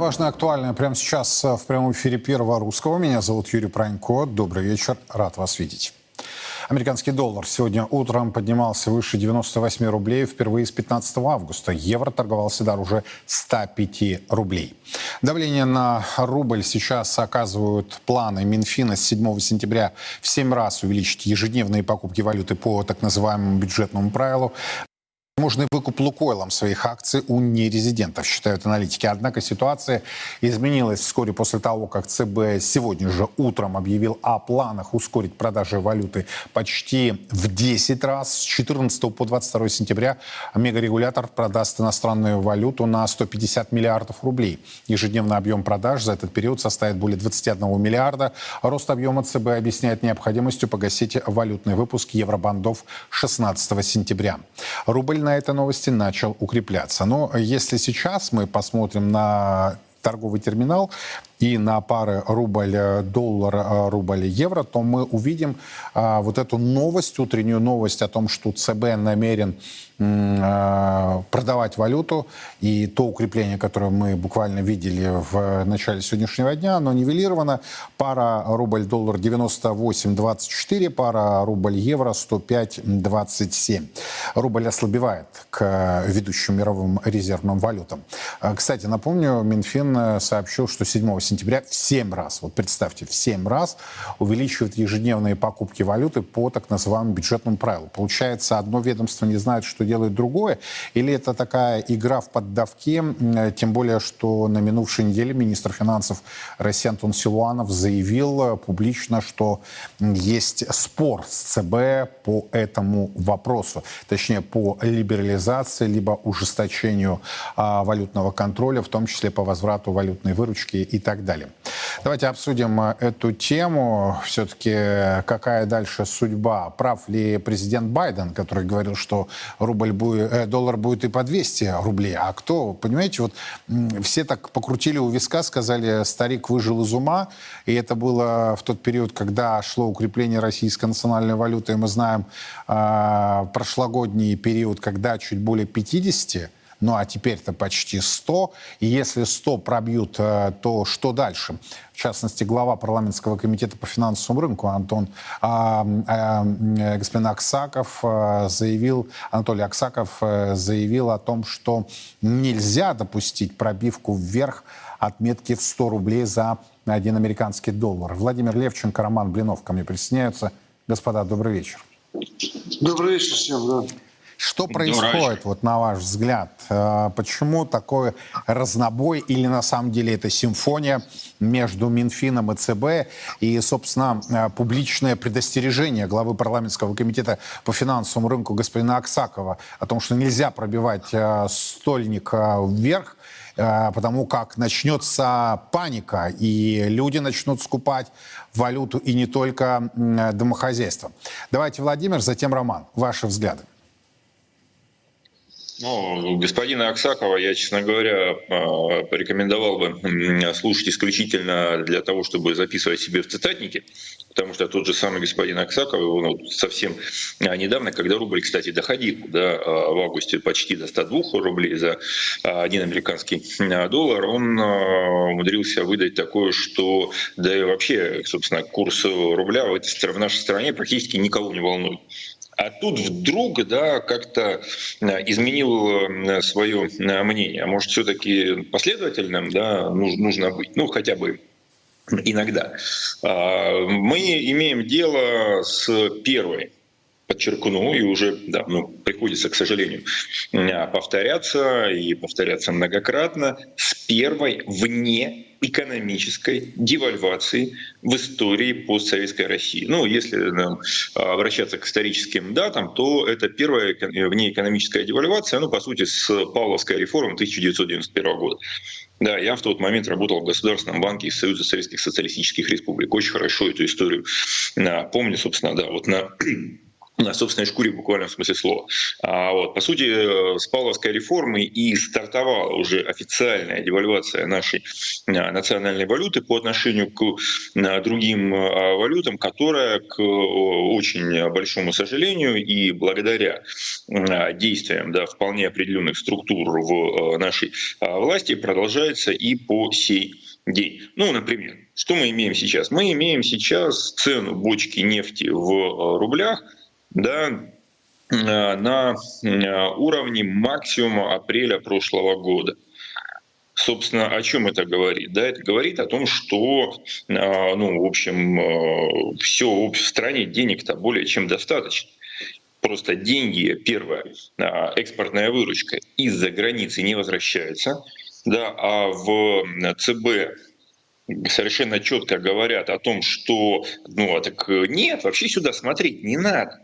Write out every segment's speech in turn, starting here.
Самое важное, актуальное прямо сейчас в прямом эфире Первого Русского. Меня зовут Юрий Пронько. Добрый вечер. Рад вас видеть. Американский доллар сегодня утром поднимался выше 98 рублей впервые с 15 августа. Евро торговался дороже 105 рублей. Давление на рубль сейчас оказывают планы Минфина с 7 сентября в 7 раз увеличить ежедневные покупки валюты по так называемому бюджетному правилу. Возможный выкуп Лукойлом своих акций у нерезидентов, считают аналитики. Однако ситуация изменилась вскоре после того, как ЦБ сегодня же утром объявил о планах ускорить продажи валюты почти в 10 раз. С 14 по 22 сентября мегарегулятор продаст иностранную валюту на 150 миллиардов рублей. Ежедневный объем продаж за этот период составит более 21 миллиарда. Рост объема ЦБ объясняет необходимостью погасить валютный выпуск евробандов 16 сентября. Рубль на этой новости начал укрепляться. Но если сейчас мы посмотрим на торговый терминал и на пары рубль-доллар, рубль-евро, то мы увидим а, вот эту новость, утреннюю новость о том, что ЦБ намерен а, продавать валюту. И то укрепление, которое мы буквально видели в начале сегодняшнего дня, оно нивелировано. Пара рубль-доллар 98.24, пара рубль-евро 105.27. Рубль ослабевает к ведущим мировым резервным валютам. Кстати, напомню, Минфин сообщил, что 7 сентября в 7 раз, вот представьте, в 7 раз увеличивает ежедневные покупки валюты по так называемому бюджетному правилу. Получается, одно ведомство не знает, что делает другое, или это такая игра в поддавке, тем более, что на минувшей неделе министр финансов России Антон Силуанов заявил э, публично, что есть спор с ЦБ по этому вопросу, точнее, по либерализации, либо ужесточению а, валютного контроля, в том числе по возврату валютной выручки и так так далее. Давайте обсудим э, эту тему. Все-таки какая дальше судьба? Прав ли президент Байден, который говорил, что рубль будет, э, доллар будет и по 200 рублей? А кто? Понимаете, вот все так покрутили у виска, сказали, старик выжил из ума. И это было в тот период, когда шло укрепление российской национальной валюты. И мы знаем э, прошлогодний период, когда чуть более 50 ну а теперь-то почти 100. И если 100 пробьют, э, то что дальше? В частности, глава парламентского комитета по финансовому рынку Антон а, а, господин Аксаков а, заявил, Анатолий Аксаков а, заявил о том, что нельзя допустить пробивку вверх отметки в 100 рублей за один американский доллар. Владимир Левченко, Роман Блинов ко мне присоединяются. Господа, добрый вечер. Добрый вечер всем, да. Что происходит, вот на ваш взгляд? Э, почему такой разнобой или на самом деле это симфония между Минфином и ЦБ и, собственно, э, публичное предостережение главы парламентского комитета по финансовому рынку господина Аксакова о том, что нельзя пробивать э, стольник вверх, потому как начнется паника, и люди начнут скупать валюту, и не только домохозяйство. Давайте, Владимир, затем Роман. Ваши взгляды. Ну, господина Аксакова я, честно говоря, а, порекомендовал бы слушать исключительно для того, чтобы записывать себе в цитатнике, потому что тот же самый господин Аксаков, ну, совсем а, недавно, когда рубль, кстати, доходил да, а, в августе почти до 102 рублей за один американский доллар, он умудрился выдать такое, что да и вообще, собственно, курс рубля в нашей стране практически никого не волнует. А тут вдруг, да, как-то э, изменил э, свое э, мнение. Может, все-таки последовательным, да, нужно быть, ну, хотя бы иногда. А, мы имеем дело с первой подчеркну, и уже да, ну, приходится, к сожалению, повторяться и повторяться многократно, с первой вне экономической девальвации в истории постсоветской России. Ну, если нам обращаться к историческим датам, то это первая внеэкономическая девальвация, ну, по сути, с Павловской реформы 1991 года. Да, я в тот момент работал в Государственном банке из Союза Советских Социалистических Республик. Очень хорошо эту историю помню, собственно, да, вот на на собственной шкуре в буквальном смысле слова. А вот, по сути, с Павловской реформы и стартовала уже официальная девальвация нашей а, национальной валюты по отношению к а, другим валютам, которая, к очень большому сожалению, и благодаря действиям да, вполне определенных структур в нашей власти продолжается и по сей день. Ну, например, что мы имеем сейчас? Мы имеем сейчас цену бочки нефти в рублях – да, э, на э, уровне максимума апреля прошлого года. Собственно, о чем это говорит? Да, это говорит о том, что, э, ну, в общем, все в стране денег-то более чем достаточно. Просто деньги, первое, экспортная выручка из-за границы не возвращается, да, а в ЦБ совершенно четко говорят о том, что, ну, а так нет, вообще сюда смотреть не надо.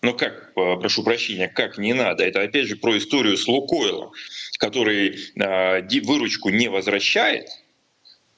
Ну как, прошу прощения, как не надо? Это опять же про историю с Лукойлом, который э, выручку не возвращает,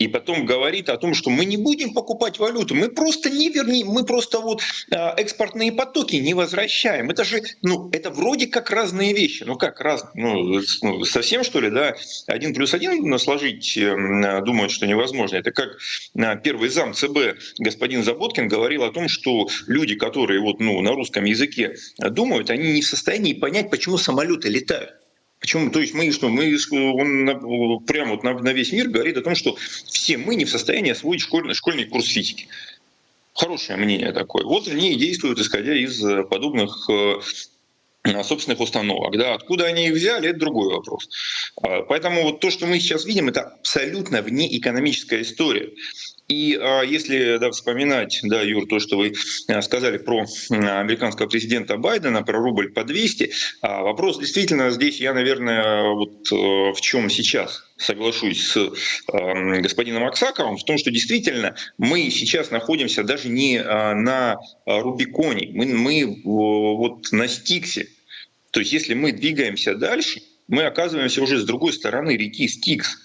и потом говорит о том, что мы не будем покупать валюту, мы просто не вернем, мы просто вот а, экспортные потоки не возвращаем. Это же, ну, это вроде как разные вещи. Ну как раз, ну, ну совсем что ли, да? Один плюс один сложить, эм, думают, что невозможно. Это как а, первый зам ЦБ господин Заботкин говорил о том, что люди, которые вот, ну, на русском языке думают, они не в состоянии понять, почему самолеты летают. Почему? То есть мы что? Мы, он прямо вот на, на весь мир говорит о том, что все мы не в состоянии освоить школьный, школьный курс физики. Хорошее мнение такое. Вот они и действуют, исходя из э, подобных э, собственных установок. Да, откуда они их взяли, это другой вопрос. А, поэтому вот то, что мы сейчас видим, это абсолютно внеэкономическая история. И а, если да, вспоминать, да, Юр, то, что вы а, сказали про американского президента Байдена, про рубль по 200, а, вопрос действительно здесь, я, наверное, вот э, в чем сейчас соглашусь с э, господином Аксаковым, в том, что действительно мы сейчас находимся даже не э, на Рубиконе, мы, мы вот на Стиксе. То есть если мы двигаемся дальше, мы оказываемся уже с другой стороны реки Стикс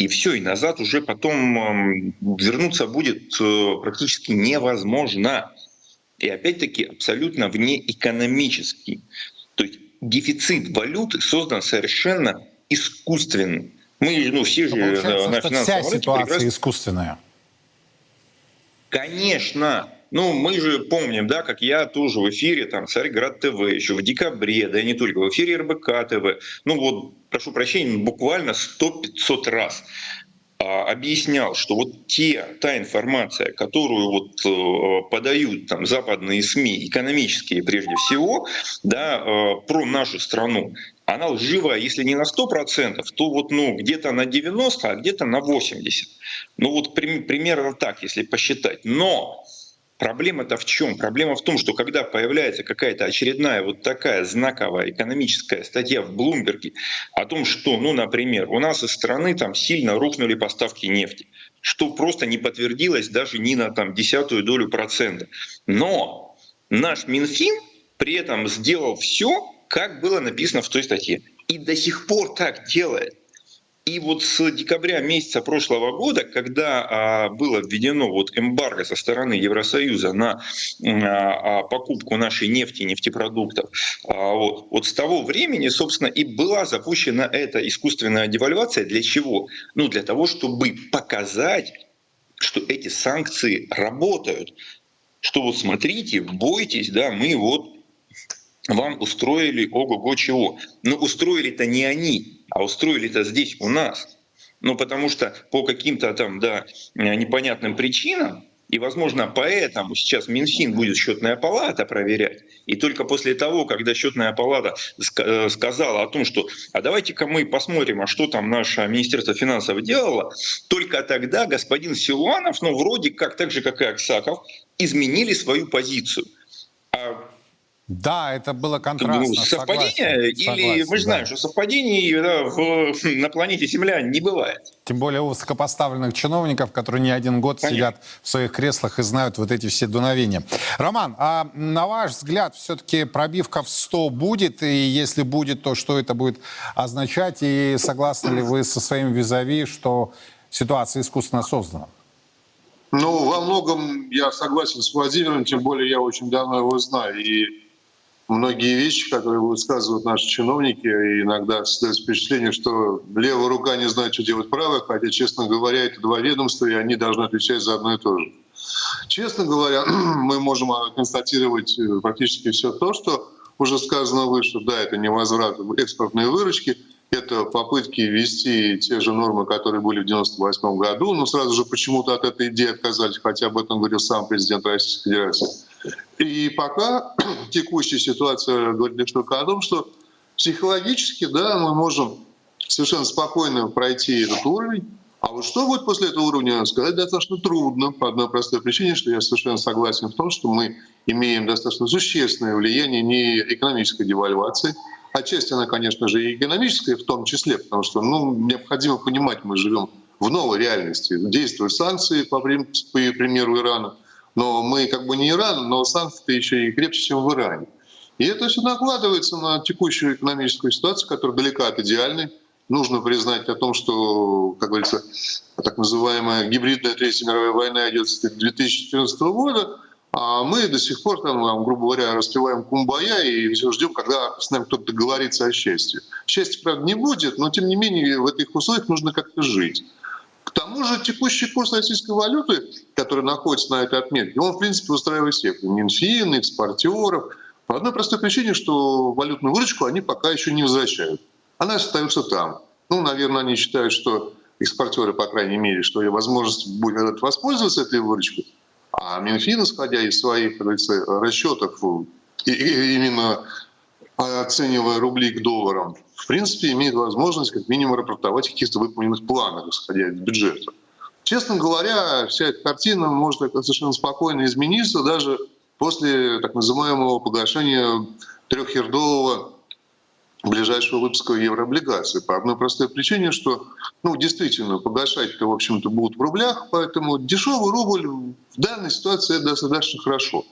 и все, и назад уже потом вернуться будет э, практически невозможно. И опять-таки абсолютно внеэкономический. То есть дефицит валюты создан совершенно искусственно. Мы, ну, все же э, на финансовом вся ситуация прекрасно... искусственная. Конечно, ну, мы же помним, да, как я тоже в эфире, там, Царьград ТВ, еще в декабре, да и не только, в эфире РБК ТВ, ну вот, прошу прощения, буквально 100-500 раз а, объяснял, что вот те, та информация, которую вот э, подают там западные СМИ, экономические прежде всего, да, э, про нашу страну, она лживая, если не на 100%, то вот ну, где-то на 90%, а где-то на 80%. Ну вот примерно так, если посчитать. Но Проблема-то в чем? Проблема в том, что когда появляется какая-то очередная вот такая знаковая экономическая статья в Блумберге о том, что, ну, например, у нас из страны там сильно рухнули поставки нефти, что просто не подтвердилось даже ни на там десятую долю процента. Но наш Минфин при этом сделал все, как было написано в той статье. И до сих пор так делает. И вот с декабря месяца прошлого года, когда а, было введено вот эмбарго со стороны Евросоюза на а, а, покупку нашей нефти, нефтепродуктов, вот, вот с того времени, собственно, и была запущена эта искусственная девальвация. Для чего? Ну, для того, чтобы показать, что эти санкции работают. Что вот смотрите, бойтесь, да, мы вот вам устроили ого-го чего. Но устроили-то не они, а устроили-то здесь у нас. Ну, потому что по каким-то там, да, непонятным причинам, и, возможно, поэтому сейчас Минфин будет счетная палата проверять. И только после того, когда счетная палата э, сказала о том, что а давайте-ка мы посмотрим, а что там наше Министерство финансов делало, только тогда господин Силуанов, ну, вроде как, так же, как и Аксаков, изменили свою позицию. Да, это было контрастно. Ну, совпадение? Согласен, или согласен, мы же знаем, да. что совпадений да, в, на планете Земля не бывает. Тем более у высокопоставленных чиновников, которые не один год Конечно. сидят в своих креслах и знают вот эти все дуновения. Роман, а на ваш взгляд, все-таки пробивка в 100 будет? И если будет, то что это будет означать? И согласны ли вы со своим визави, что ситуация искусственно создана? Ну, во многом я согласен с Владимиром, тем более я очень давно его знаю. И многие вещи, которые высказывают наши чиновники, иногда создается впечатление, что левая рука не знает, что делать правая, хотя, честно говоря, это два ведомства, и они должны отвечать за одно и то же. Честно говоря, мы можем констатировать э, практически все то, что уже сказано выше. Да, это не возврат экспортной выручки – это попытки ввести те же нормы, которые были в 1998 году, но сразу же почему-то от этой идеи отказались, хотя об этом говорил сам президент Российской Федерации. И пока текущая ситуация говорит лишь только о том, что психологически да, мы можем совершенно спокойно пройти этот уровень, а вот что будет после этого уровня, сказать достаточно трудно, по одной простой причине, что я совершенно согласен в том, что мы имеем достаточно существенное влияние не экономической девальвации, Отчасти она, конечно же, и экономическая в том числе, потому что ну, необходимо понимать, мы живем в новой реальности. Действуют санкции, по, примеру Ирана, но мы как бы не Иран, но санкции еще и крепче, чем в Иране. И это все накладывается на текущую экономическую ситуацию, которая далека от идеальной. Нужно признать о том, что, как говорится, так называемая гибридная Третья мировая война идет с 2014 года, а мы до сих пор, там, грубо говоря, распеваем кумбая и все ждем, когда с нами кто-то договорится о счастье. Счастья, правда, не будет, но тем не менее в этих условиях нужно как-то жить. К тому же текущий курс российской валюты, который находится на этой отметке, он, в принципе, устраивает всех. Минфин, экспортеров. По одной простой причине, что валютную выручку они пока еще не возвращают. Она остается там. Ну, наверное, они считают, что экспортеры, по крайней мере, что возможность будет воспользоваться этой выручкой, а Минфин, исходя из своих расчетов, именно оценивая рубли к долларам, в принципе, имеет возможность как минимум рапортовать о каких-то выполненных планах, исходя из бюджета. Честно говоря, вся эта картина может совершенно спокойно измениться даже после так называемого погашения трехердового ближайшего выпуска еврооблигаций по одной простой причине, что ну, действительно погашать-то, в общем-то, будут в рублях, поэтому дешевый рубль в данной ситуации достаточно хорошо.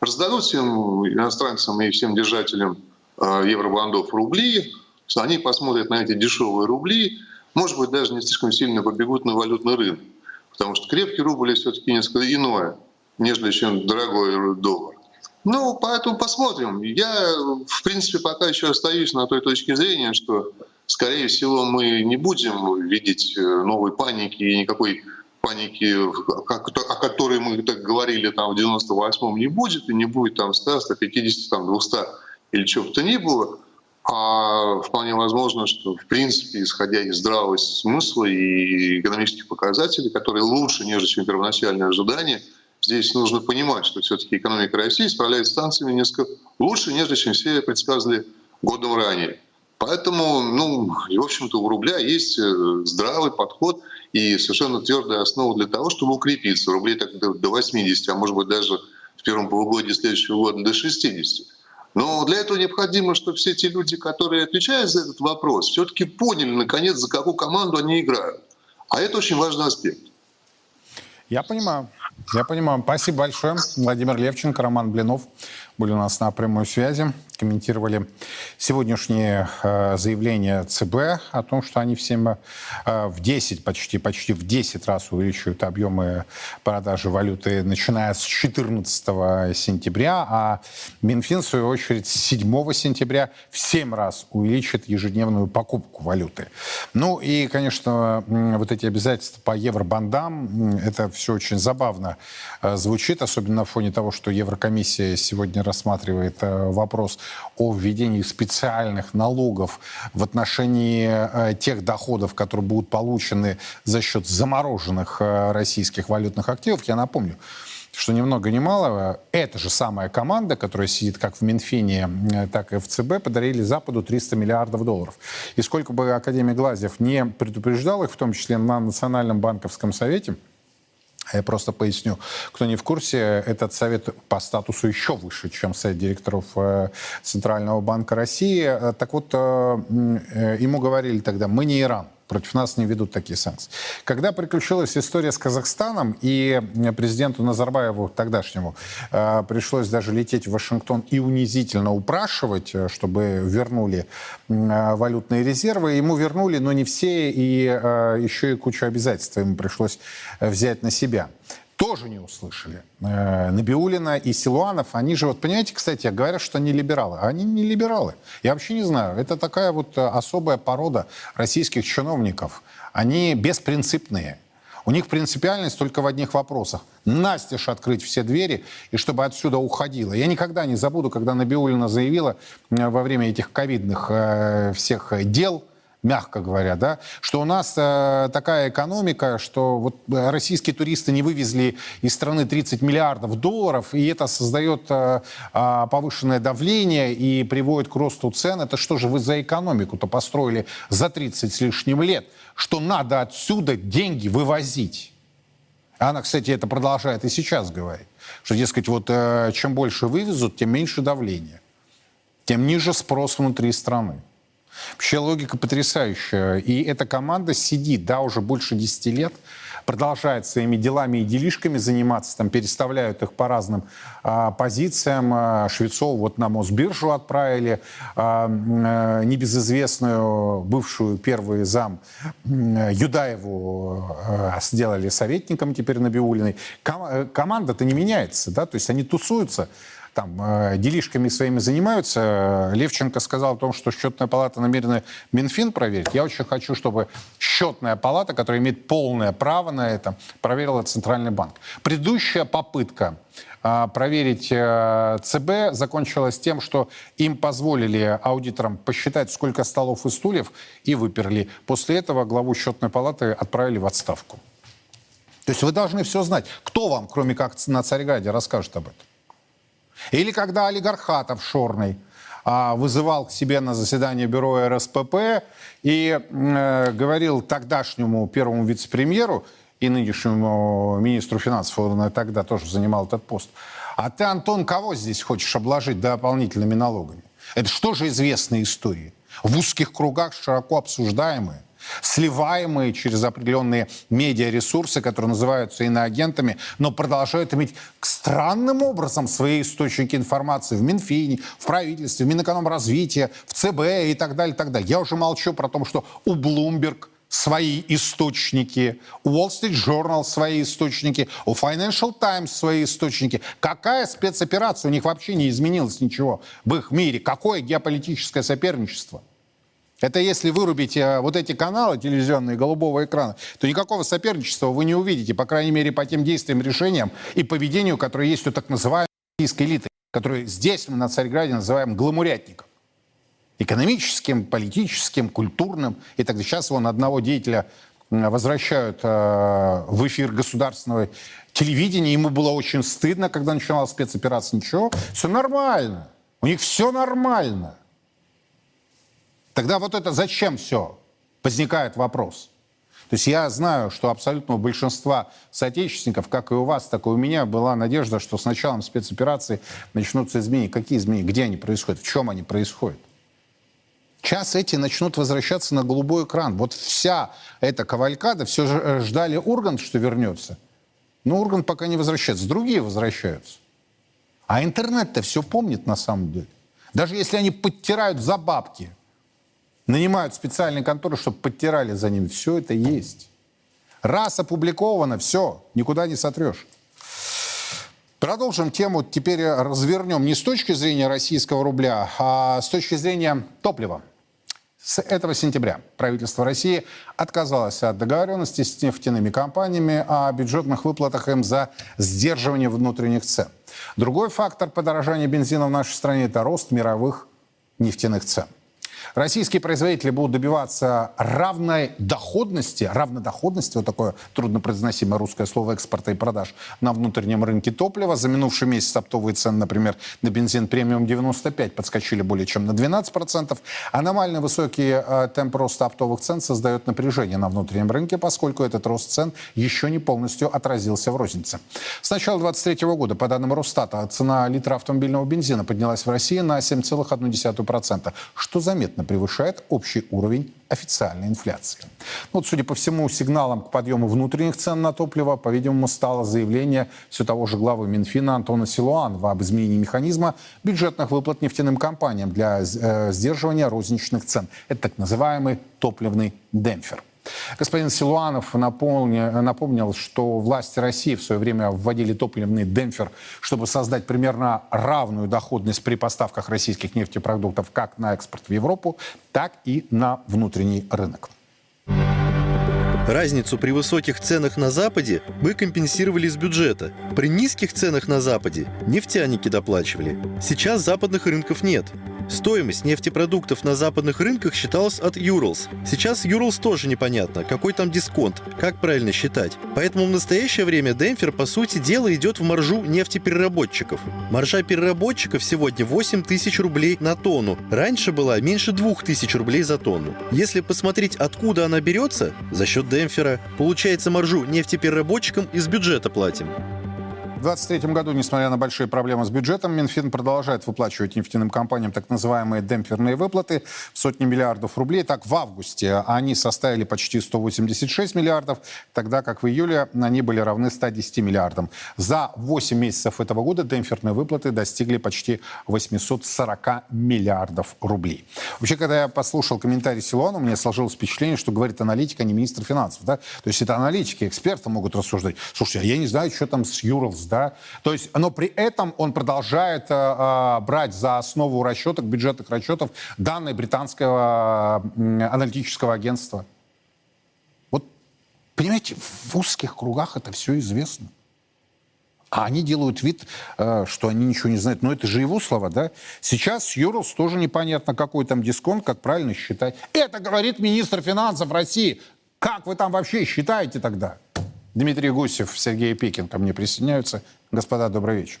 Раздадут всем иностранцам и всем держателям э, евробандов рубли, они посмотрят на эти дешевые рубли, может быть, даже не слишком сильно побегут на валютный рынок, потому что крепкий рубль все-таки несколько иное, нежели чем дорогой доллар. Ну, поэтому посмотрим. Я, в принципе, пока еще остаюсь на той точке зрения, что, скорее всего, мы не будем видеть э, новой паники и никакой паники, о которой мы так говорили там в 98-м, не будет, и не будет там 100, 150, там 200 или чего бы то ни было. А вполне возможно, что, в принципе, исходя из здравого смысла и экономических показателей, которые лучше, нежели чем первоначальные ожидания – Здесь нужно понимать, что все-таки экономика России справляется с санкциями несколько лучше, нежели чем все предсказывали годом ранее. Поэтому, ну, в общем-то, у рубля есть э, здравый подход и совершенно твердая основа для того, чтобы укрепиться. Рублей так до 80, а может быть даже в первом полугодии следующего года до 60. Но для этого необходимо, чтобы все те люди, которые отвечают за этот вопрос, все-таки поняли, наконец, за какую команду они играют. А это очень важный аспект. Я понимаю. Я понимаю. Спасибо большое. Владимир Левченко, Роман Блинов были у нас на прямой связи, комментировали сегодняшнее э, заявление ЦБ о том, что они всем э, в 10, почти, почти в 10 раз увеличивают объемы продажи валюты, начиная с 14 сентября, а Минфин, в свою очередь, с 7 сентября в 7 раз увеличит ежедневную покупку валюты. Ну и, конечно, вот эти обязательства по евробандам, это все очень забавно э, звучит, особенно на фоне того, что Еврокомиссия сегодня рассматривает вопрос о введении специальных налогов в отношении э, тех доходов, которые будут получены за счет замороженных э, российских валютных активов. Я напомню, что ни много ни мало, эта же самая команда, которая сидит как в Минфине, так и в ЦБ, подарили Западу 300 миллиардов долларов. И сколько бы Академия Глазьев не предупреждал их, в том числе на Национальном банковском совете, я просто поясню, кто не в курсе, этот совет по статусу еще выше, чем совет директоров э, Центрального банка России. Э, так вот, э, ему говорили тогда, мы не Иран. Против нас не ведут такие санкции. Когда приключилась история с Казахстаном, и президенту Назарбаеву, тогдашнему, э, пришлось даже лететь в Вашингтон и унизительно упрашивать, э, чтобы вернули э, валютные резервы, ему вернули, но не все, и еще и кучу обязательств ему пришлось взять на себя тоже не услышали. Э, Набиулина и Силуанов, они же, вот понимаете, кстати, говорят, что они либералы. Они не либералы. Я вообще не знаю. Это такая вот э, особая порода российских чиновников. Они беспринципные. У них принципиальность только в одних вопросах. Настежь открыть все двери, и чтобы отсюда уходило. Я никогда не забуду, когда Набиулина заявила э, во время этих ковидных всех дел, мягко говоря, да, что у нас э, такая экономика, что вот российские туристы не вывезли из страны 30 миллиардов долларов, и это создает э, э, повышенное давление и приводит к росту цен. Это что же вы за экономику-то построили за 30 с лишним лет, что надо отсюда деньги вывозить? Она, кстати, это продолжает и сейчас говорить, что, дескать, вот э, чем больше вывезут, тем меньше давление, тем ниже спрос внутри страны. Вообще логика потрясающая. И эта команда сидит, да, уже больше 10 лет, продолжает своими делами и делишками заниматься, там переставляют их по разным а, позициям. А, Швецов вот на Мосбиржу отправили, а, а, небезызвестную бывшую первый зам Юдаеву а, сделали советником теперь Набиулиной. Ком- э, команда-то не меняется, да, то есть они тусуются там э, делишками своими занимаются. Левченко сказал о том, что счетная палата намерена Минфин проверить. Я очень хочу, чтобы счетная палата, которая имеет полное право на это, проверила Центральный банк. Предыдущая попытка э, проверить э, ЦБ закончилась тем, что им позволили аудиторам посчитать, сколько столов и стульев, и выперли. После этого главу счетной палаты отправили в отставку. То есть вы должны все знать. Кто вам, кроме как на Царьграде, расскажет об этом? Или когда олигархат офшорный а, вызывал к себе на заседание бюро РСПП и э, говорил тогдашнему первому вице-премьеру и нынешнему министру финансов, он тогда тоже занимал этот пост, а ты, Антон, кого здесь хочешь обложить дополнительными налогами? Это что же известные истории? В узких кругах широко обсуждаемые сливаемые через определенные медиаресурсы, которые называются иноагентами, но продолжают иметь странным образом свои источники информации в Минфине, в правительстве, в Минэкономразвития, в ЦБ и так далее, и так далее. Я уже молчу про то, что у Bloomberg свои источники, у Wall Street Journal свои источники, у Financial Times свои источники. Какая спецоперация? У них вообще не изменилось ничего в их мире. Какое геополитическое соперничество? Это если вырубить э, вот эти каналы телевизионные голубого экрана, то никакого соперничества вы не увидите, по крайней мере, по тем действиям, решениям и поведению, которое есть у так называемой российской элиты, которую здесь мы на Царьграде называем гламурятником. Экономическим, политическим, культурным и так. Сейчас вон одного деятеля возвращают э, в эфир государственного телевидения. Ему было очень стыдно, когда начиналась спецоперация. Ничего, все нормально. У них все нормально. Тогда вот это зачем все? Возникает вопрос. То есть я знаю, что абсолютно у большинства соотечественников, как и у вас, так и у меня, была надежда, что с началом спецоперации начнутся изменения. Какие изменения? Где они происходят? В чем они происходят? Сейчас эти начнут возвращаться на голубой экран. Вот вся эта кавалькада, все э, ждали Ургант, что вернется. Но Ургант пока не возвращается. Другие возвращаются. А интернет-то все помнит на самом деле. Даже если они подтирают за бабки – нанимают специальные конторы, чтобы подтирали за ним. Все это есть. Раз опубликовано, все, никуда не сотрешь. Продолжим тему, теперь развернем не с точки зрения российского рубля, а с точки зрения топлива. С этого сентября правительство России отказалось от договоренности с нефтяными компаниями о бюджетных выплатах им за сдерживание внутренних цен. Другой фактор подорожания бензина в нашей стране – это рост мировых нефтяных цен. Российские производители будут добиваться равной доходности, равнодоходности, вот такое труднопроизносимое русское слово экспорта и продаж на внутреннем рынке топлива. За минувший месяц оптовые цены, например, на бензин премиум 95 подскочили более чем на 12%. Аномально высокий э, темп роста оптовых цен создает напряжение на внутреннем рынке, поскольку этот рост цен еще не полностью отразился в рознице. С начала 2023 года, по данным Росстата, цена литра автомобильного бензина поднялась в России на 7,1%, что заметно заметно превышает общий уровень официальной инфляции. Ну, вот, судя по всему, сигналом к подъему внутренних цен на топливо, по-видимому, стало заявление все того же главы Минфина Антона Силуанова об изменении механизма бюджетных выплат нефтяным компаниям для э, сдерживания розничных цен. Это так называемый топливный демпфер. Господин Силуанов напомнил, напомнил, что власти России в свое время вводили топливный демпфер, чтобы создать примерно равную доходность при поставках российских нефтепродуктов как на экспорт в Европу, так и на внутренний рынок. Разницу при высоких ценах на Западе мы компенсировали из бюджета. При низких ценах на Западе нефтяники доплачивали. Сейчас западных рынков нет. Стоимость нефтепродуктов на западных рынках считалась от Юрлс. Сейчас Юрлс тоже непонятно, какой там дисконт, как правильно считать. Поэтому в настоящее время демпфер, по сути дела, идет в маржу нефтепереработчиков. Маржа переработчиков сегодня 8 тысяч рублей на тонну. Раньше была меньше 2 тысяч рублей за тонну. Если посмотреть, откуда она берется, за счет демпфера, получается маржу нефтепереработчикам из бюджета платим. В 2023 году, несмотря на большие проблемы с бюджетом, Минфин продолжает выплачивать нефтяным компаниям так называемые демпферные выплаты в сотни миллиардов рублей. Так, в августе они составили почти 186 миллиардов, тогда как в июле они были равны 110 миллиардам. За 8 месяцев этого года демпферные выплаты достигли почти 840 миллиардов рублей. Вообще, когда я послушал комментарий Силуана, у меня сложилось впечатление, что говорит аналитик, а не министр финансов. Да? То есть это аналитики, эксперты могут рассуждать. Слушайте, а я не знаю, что там с Юрлс, да, то есть, но при этом он продолжает э, брать за основу расчетов, бюджетных расчетов данные британского э, аналитического агентства. Вот, понимаете, в узких кругах это все известно. А они делают вид, э, что они ничего не знают. Но это же его слова, да? Сейчас с Юрлс тоже непонятно, какой там дисконт, как правильно считать. Это говорит министр финансов России. Как вы там вообще считаете тогда? Дмитрий Гусев, Сергей Пекин ко мне присоединяются. Господа, добрый вечер.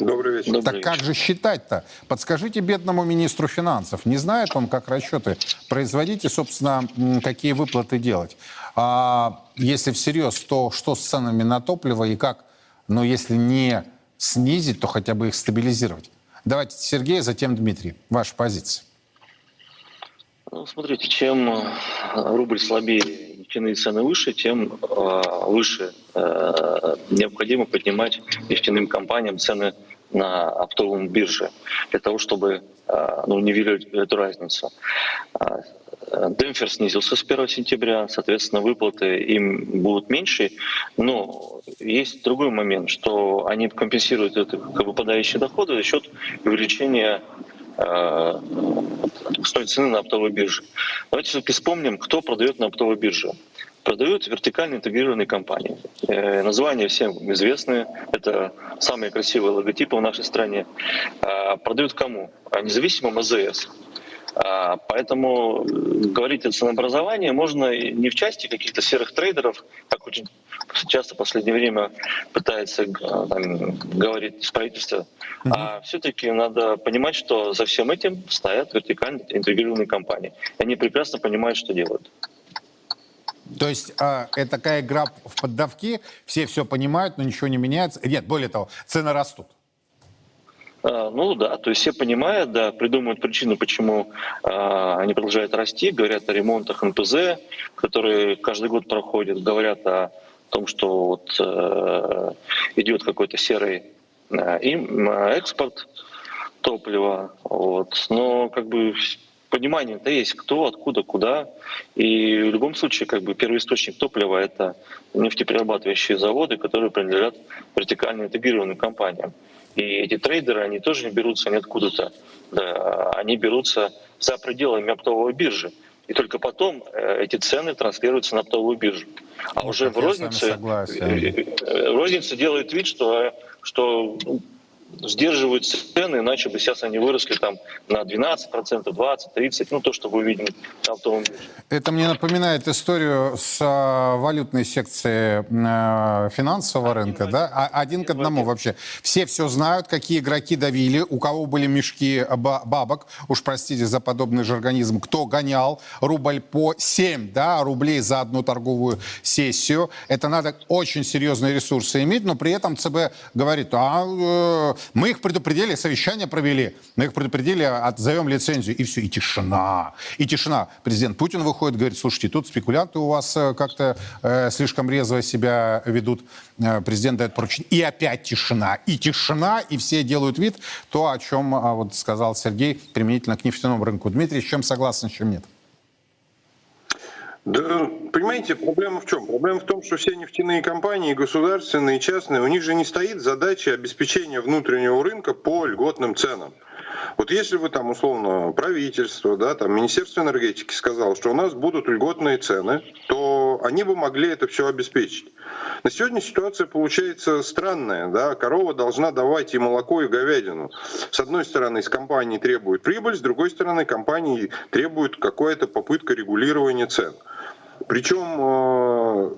Добрый вечер. так как же считать-то? Подскажите бедному министру финансов. Не знает он, как расчеты производить и, собственно, какие выплаты делать. А если всерьез, то что с ценами на топливо и как, ну, если не снизить, то хотя бы их стабилизировать? Давайте Сергей, затем Дмитрий. Ваша позиция. Ну, смотрите, чем э, рубль слабее, нефтяные цены выше, тем э, выше э, необходимо поднимать нефтяным компаниям цены на оптовом бирже для того, чтобы э, ну, нивелировать эту разницу. А, Демпфер снизился с 1 сентября, соответственно, выплаты им будут меньше, но есть другой момент, что они компенсируют это выпадающие доходы за счет увеличения э, стоит цены на оптовой бирже. Давайте все-таки вспомним, кто продает на оптовой бирже. Продают вертикально интегрированные компании. Э, названия всем известны. Это самые красивые логотипы в нашей стране. А продают кому? А Независимым АЗС. А, Поэтому э, говорить о ценообразовании можно не в части каких-то серых трейдеров, как очень часто в последнее время пытается э, там, говорить правительство, а все-таки надо понимать, что за всем этим стоят вертикально интегрированные компании. Они прекрасно понимают, что делают. То есть а, это такая игра в поддавки, все все понимают, но ничего не меняется. Нет, более того, цены растут. А, Ну да, то есть все понимают, да, придумывают причину, почему а, они продолжают расти, говорят о ремонтах НПЗ, которые каждый год проходят, говорят о том, что вот э, идет какой-то серый э, им э, экспорт топлива, вот. Но как бы понимание-то есть, кто, откуда, куда. И в любом случае, как бы первый источник топлива — это нефтеперерабатывающие заводы, которые принадлежат вертикально интегрированным компаниям. И эти трейдеры, они тоже не берутся ниоткуда-то. Да, они берутся за пределами оптовой биржи. И только потом э, эти цены транслируются на оптовую биржу. А Ну, уже в рознице, э, э, розница делает вид, что, что сдерживают цены, иначе бы сейчас они выросли там на 12%, 20, 30, ну то, что вы видим на оптовом бирже. Это мне напоминает историю с а, валютной секции а, финансового рынка, да? А- Один к одному вообще. Все все знают, какие игроки давили, у кого были мешки ба- бабок, уж простите за подобный же организм, кто гонял рубль по 7 да, рублей за одну торговую сессию. Это надо очень серьезные ресурсы иметь, но при этом ЦБ говорит, а э, мы их предупредили, совещание провели, мы их предупредили, отзовем лицензию, и все, и тишина, и тишина. Президент Путин выходит, говорит, слушайте, тут спекулянты у вас э, как-то э, слишком резво себя ведут. Э, президент дает поручение, и опять тишина, и тишина, и все делают вид, то, о чем а, вот сказал Сергей, применительно к нефтяному рынку. Дмитрий, с чем согласен, с чем нет? Да, понимаете, проблема в чем? Проблема в том, что все нефтяные компании, государственные и частные, у них же не стоит задача обеспечения внутреннего рынка по льготным ценам. Вот если бы там условно правительство, да, там Министерство энергетики сказало, что у нас будут льготные цены, то они бы могли это все обеспечить. На сегодня ситуация получается странная. Да? Корова должна давать и молоко, и говядину. С одной стороны, из компании требует прибыль, с другой стороны, компании требует какая-то попытка регулирования цен. Причем э,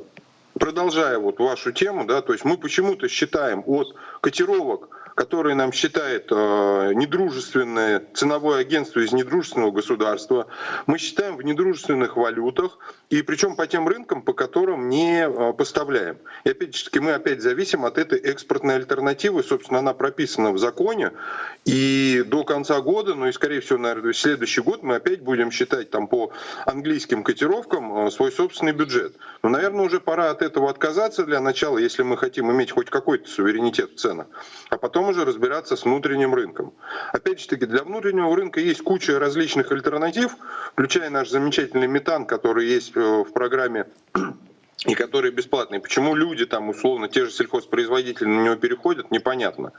продолжая вот вашу тему, да, то есть мы почему-то считаем от котировок которые нам считает э, недружественное ценовое агентство из недружественного государства. Мы считаем в недружественных валютах, и причем по тем рынкам, по которым не э, поставляем. И опять же таки мы опять зависим от этой экспортной альтернативы. Собственно, она прописана в законе. И до конца года, ну и скорее всего, наверное, в следующий год мы опять будем считать там по английским котировкам э, свой собственный бюджет. Но, наверное, уже пора от этого отказаться для начала, если мы хотим иметь хоть какой-то суверенитет в ценах. А потом уже разбираться с внутренним рынком. Опять же таки, для внутреннего рынка есть куча различных альтернатив, включая наш замечательный метан, который есть э, в программе и который бесплатный. Почему люди там, условно, те же сельхозпроизводители на него переходят, непонятно.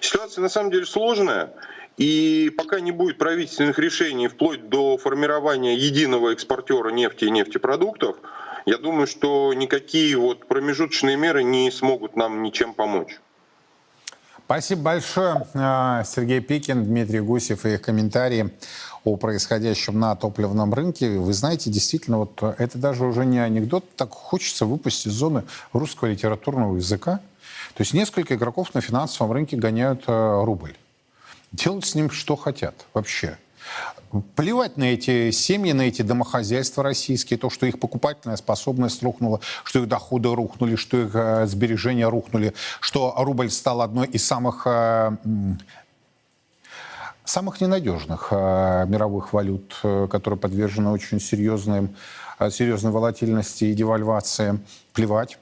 Ситуация на самом деле сложная, и пока не будет правительственных решений вплоть до формирования единого экспортера нефти и нефтепродуктов, я думаю, что никакие вот промежуточные меры не смогут нам ничем помочь. Спасибо большое, а, Сергей Пикин, Дмитрий Гусев и их комментарии о происходящем на топливном рынке. Вы знаете, действительно, вот это даже уже не анекдот, так хочется выпустить из зоны русского литературного языка. То есть несколько игроков на финансовом рынке гоняют а, рубль. Делают с ним что хотят вообще. Плевать на эти семьи, на эти домохозяйства российские, то, что их покупательная способность рухнула, что их доходы рухнули, что их э, сбережения рухнули, что рубль стал одной из самых э, самых ненадежных э, мировых валют, э, которые подвержены очень серьезной, э, серьезной волатильности и девальвации. Плевать.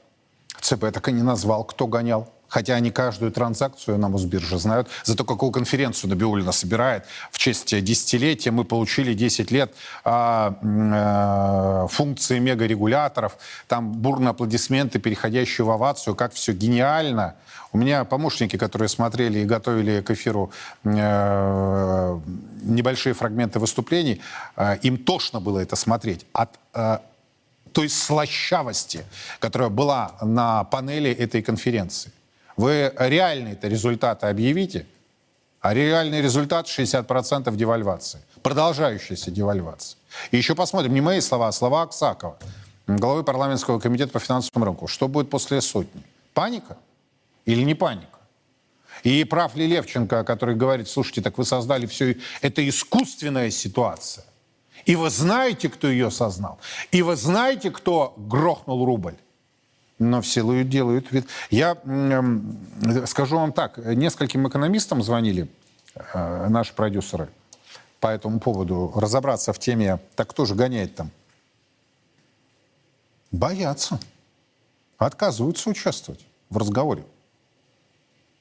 ЦБ так и не назвал, кто гонял. Хотя они каждую транзакцию на Мосбирже знают. Зато какую конференцию Набиулина собирает. В честь десятилетия мы получили 10 лет а, а, функции мегарегуляторов. Там бурные аплодисменты, переходящие в овацию. Как все гениально. У меня помощники, которые смотрели и готовили к эфиру э, небольшие фрагменты выступлений, э, им тошно было это смотреть. От э, той слащавости, которая была на панели этой конференции. Вы реальные-то результаты объявите, а реальный результат 60% девальвации, продолжающаяся девальвация. И еще посмотрим, не мои слова, а слова Аксакова, главы парламентского комитета по финансовому рынку. Что будет после сотни? Паника или не паника? И прав ли Левченко, который говорит, слушайте, так вы создали все, это искусственная ситуация. И вы знаете, кто ее создал. И вы знаете, кто грохнул рубль но в силу делают вид. Я э, скажу вам так, нескольким экономистам звонили э, наши продюсеры по этому поводу, разобраться в теме, так кто же гоняет там? Боятся, отказываются участвовать в разговоре.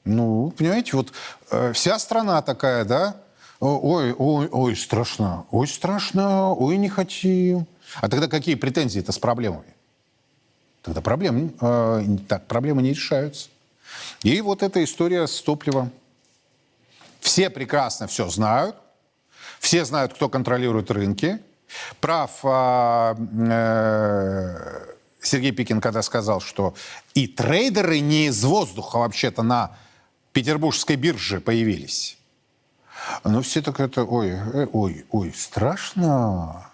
Ну, понимаете, вот э, вся страна такая, да? Ой, ой, ой, страшно, ой, страшно, ой, не хотим. А тогда какие претензии-то с проблемами? Тогда проблем, э, так, проблемы не решаются. И вот эта история с топливом. Все прекрасно все знают, все знают, кто контролирует рынки. Прав э, э, Сергей Пикин, когда сказал, что и трейдеры не из воздуха вообще-то на петербургской бирже появились. Но все так это, ой, э, ой, ой, страшно.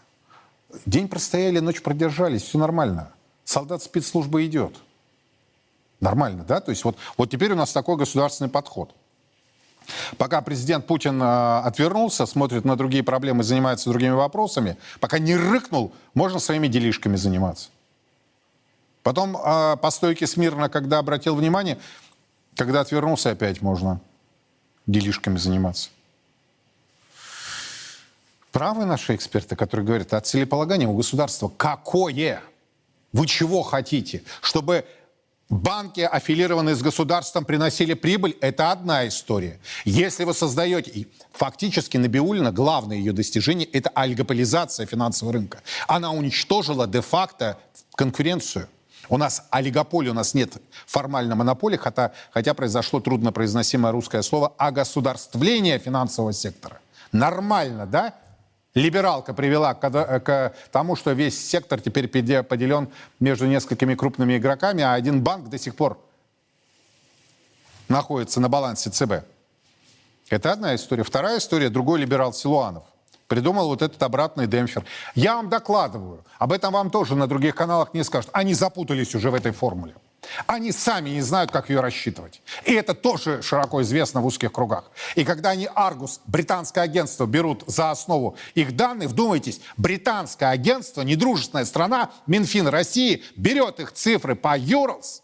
День простояли, ночь продержались, все нормально солдат спецслужбы идет. Нормально, да? То есть вот, вот теперь у нас такой государственный подход. Пока президент Путин э, отвернулся, смотрит на другие проблемы, занимается другими вопросами, пока не рыкнул, можно своими делишками заниматься. Потом э, по стойке смирно, когда обратил внимание, когда отвернулся, опять можно. делишками заниматься. Правы наши эксперты, которые говорят, а целеполагание у государства какое? Вы чего хотите? Чтобы банки, аффилированные с государством, приносили прибыль, это одна история. Если вы создаете... Фактически Набиулина, главное ее достижение, это олигополизация финансового рынка. Она уничтожила де-факто конкуренцию. У нас олигополия, у нас нет формальной монополии, хотя, хотя произошло труднопроизносимое русское слово «огосударствление финансового сектора». Нормально, да? Либералка привела к, к тому, что весь сектор теперь поделен между несколькими крупными игроками, а один банк до сих пор находится на балансе ЦБ. Это одна история. Вторая история, другой либерал Силуанов придумал вот этот обратный демпфер. Я вам докладываю, об этом вам тоже на других каналах не скажут. Они запутались уже в этой формуле. Они сами не знают, как ее рассчитывать. И это тоже широко известно в узких кругах. И когда они Аргус, британское агентство, берут за основу их данные, вдумайтесь, британское агентство, недружественная страна, Минфин России, берет их цифры по Юрлс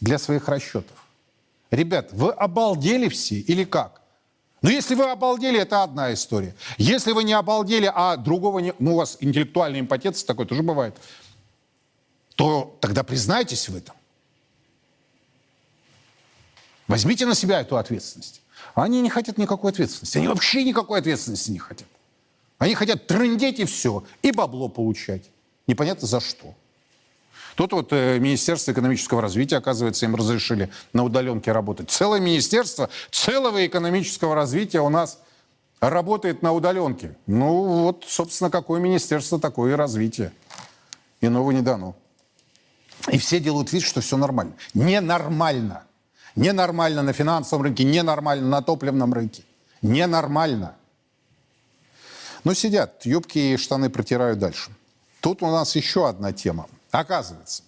для своих расчетов. Ребят, вы обалдели все или как? Ну, если вы обалдели, это одна история. Если вы не обалдели, а другого не... Ну, у вас интеллектуальный импотенция такой тоже бывает то тогда признайтесь в этом. Возьмите на себя эту ответственность. Они не хотят никакой ответственности. Они вообще никакой ответственности не хотят. Они хотят трындеть и все, и бабло получать. Непонятно за что. Тут вот э, Министерство экономического развития, оказывается, им разрешили на удаленке работать. Целое министерство целого экономического развития у нас работает на удаленке. Ну вот, собственно, какое министерство, такое и развитие. Иного не дано. И все делают вид, что все нормально. Ненормально. Ненормально на финансовом рынке, ненормально на топливном рынке. Ненормально. Но сидят, юбки и штаны протирают дальше. Тут у нас еще одна тема. Оказывается,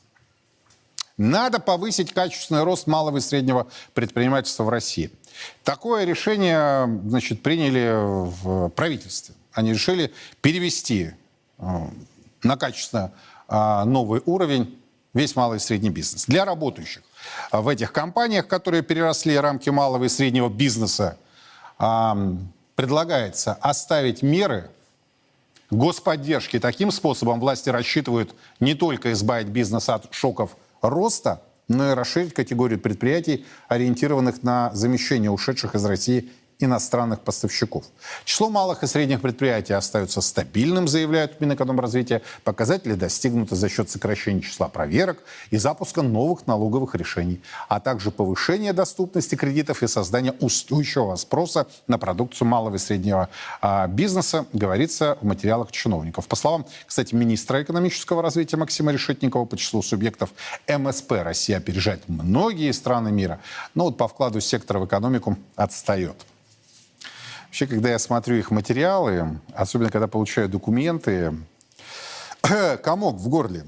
надо повысить качественный рост малого и среднего предпринимательства в России. Такое решение значит, приняли в правительстве. Они решили перевести э, на качественно э, новый уровень весь малый и средний бизнес. Для работающих в этих компаниях, которые переросли рамки малого и среднего бизнеса, предлагается оставить меры господдержки. Таким способом власти рассчитывают не только избавить бизнес от шоков роста, но и расширить категорию предприятий, ориентированных на замещение ушедших из России иностранных поставщиков. Число малых и средних предприятий остается стабильным, заявляют Минэкономразвития. Показатели достигнуты за счет сокращения числа проверок и запуска новых налоговых решений, а также повышения доступности кредитов и создания устойчивого спроса на продукцию малого и среднего а, бизнеса, говорится в материалах чиновников. По словам, кстати, министра экономического развития Максима Решетникова, по числу субъектов МСП Россия опережает многие страны мира, но вот по вкладу сектора в экономику отстает. Вообще, когда я смотрю их материалы, особенно когда получаю документы, комок в горле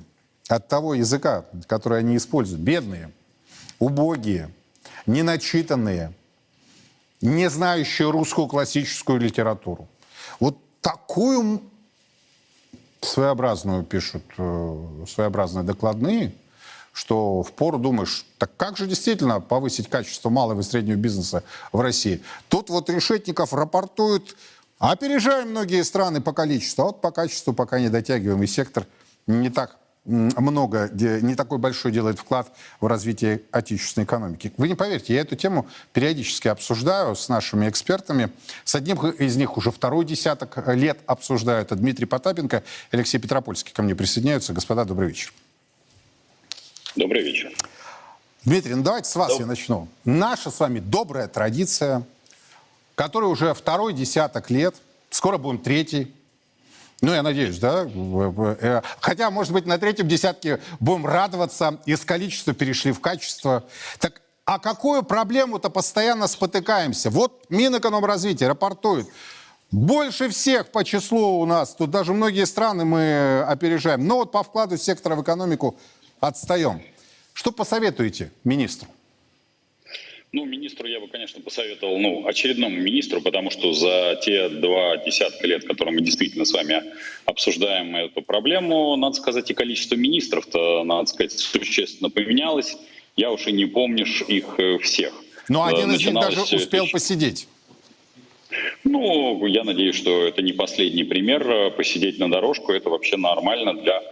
от того языка, который они используют. Бедные, убогие, неначитанные, не знающие русскую классическую литературу. Вот такую своеобразную пишут, э, своеобразные докладные, что в пору думаешь, так как же действительно повысить качество малого и среднего бизнеса в России? Тут вот Решетников рапортует, опережаем многие страны по количеству, а вот по качеству пока не дотягиваем, и сектор не так много, не такой большой делает вклад в развитие отечественной экономики. Вы не поверите, я эту тему периодически обсуждаю с нашими экспертами. С одним из них уже второй десяток лет обсуждаю. Это Дмитрий Потапенко, Алексей Петропольский ко мне присоединяются. Господа, добрый вечер. Добрый вечер. Дмитрий, ну давайте с вас Доб... я начну. Наша с вами добрая традиция, которая уже второй десяток лет, скоро будем третий, ну, я надеюсь, да? Э, хотя, может быть, на третьем десятке будем радоваться, из количества перешли в качество. Так а какую проблему-то постоянно спотыкаемся? Вот Минэкономразвитие рапортует. Больше всех по числу у нас, тут даже многие страны мы опережаем. Но вот по вкладу сектора в экономику отстаем. Что посоветуете министру? Ну, министру я бы, конечно, посоветовал, ну, очередному министру, потому что за те два десятка лет, которые мы действительно с вами обсуждаем эту проблему, надо сказать, и количество министров-то, надо сказать, существенно поменялось. Я уж и не помнишь их э, всех. Но э, один из них даже это успел еще- посидеть. Ну, я надеюсь, что это не последний пример. Э, Посидеть на дорожку – это вообще нормально для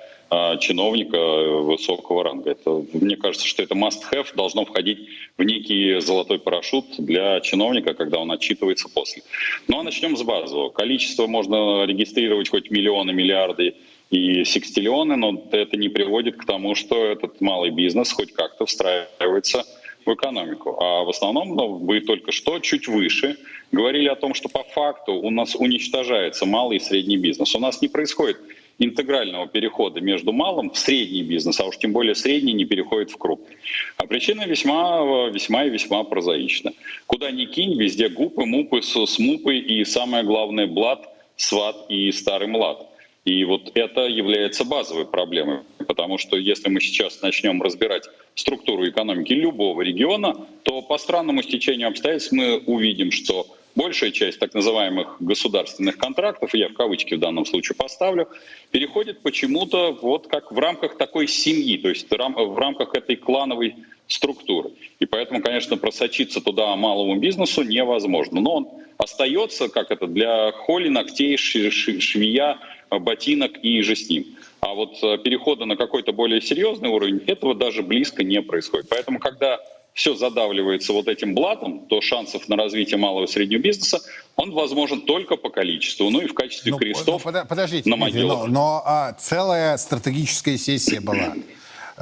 чиновника э, высокого ранга. Это, мне кажется, что это must-have должно входить в некий золотой парашют для чиновника, когда он отчитывается после. Ну а начнем с базового. Количество можно регистрировать хоть миллионы, миллиарды и секстиллионы, но это не приводит к тому, что этот малый бизнес хоть как-то встраивается в экономику. А в основном ну, вы только что чуть выше говорили о том, что по факту у нас уничтожается малый и средний бизнес. У нас не происходит интегрального перехода между малым в средний бизнес, а уж тем более средний не переходит в крупный. А причина весьма, весьма и весьма прозаична. Куда ни кинь, везде гупы, мупы, смупы и самое главное блат, сват и старый млад. И вот это является базовой проблемой, потому что если мы сейчас начнем разбирать структуру экономики любого региона, то по странному стечению обстоятельств мы увидим, что большая часть так называемых государственных контрактов, я в кавычки в данном случае поставлю, переходит почему-то вот как в рамках такой семьи, то есть в рамках этой клановой структуры. И поэтому, конечно, просочиться туда малому бизнесу невозможно. Но он остается, как это, для холи, ногтей, швея, ботинок и же с ним. А вот э, перехода на какой-то более серьезный уровень, этого даже близко не происходит. Поэтому, когда все задавливается вот этим блатом, то шансов на развитие малого и среднего бизнеса, он возможен только по количеству, ну и в качестве Ну, крестов. ну, пода- подождите, на Дмитрий, но, могилах. но, а, целая стратегическая сессия была.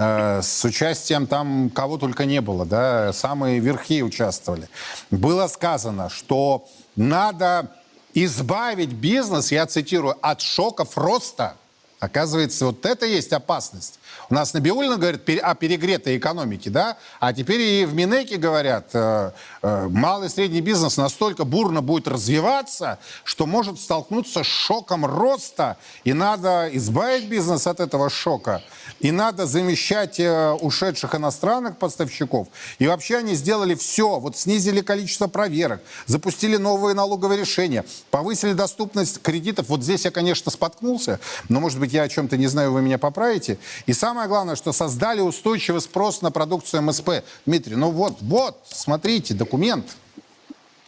э, С участием там кого только не было, да, самые верхи участвовали. Было сказано, что надо избавить бизнес, я цитирую, от шоков роста. Оказывается, вот это есть опасность. У нас Набиулина говорит пере- о перегретой экономике, да? А теперь и в Минеке говорят, э, э, малый и средний бизнес настолько бурно будет развиваться, что может столкнуться с шоком роста, и надо избавить бизнес от этого шока, и надо замещать э, ушедших иностранных поставщиков. И вообще они сделали все, вот снизили количество проверок, запустили новые налоговые решения, повысили доступность кредитов. Вот здесь я, конечно, споткнулся, но, может быть, я о чем-то не знаю, вы меня поправите. И самое главное, что создали устойчивый спрос на продукцию МСП. Дмитрий, ну вот, вот, смотрите, документ.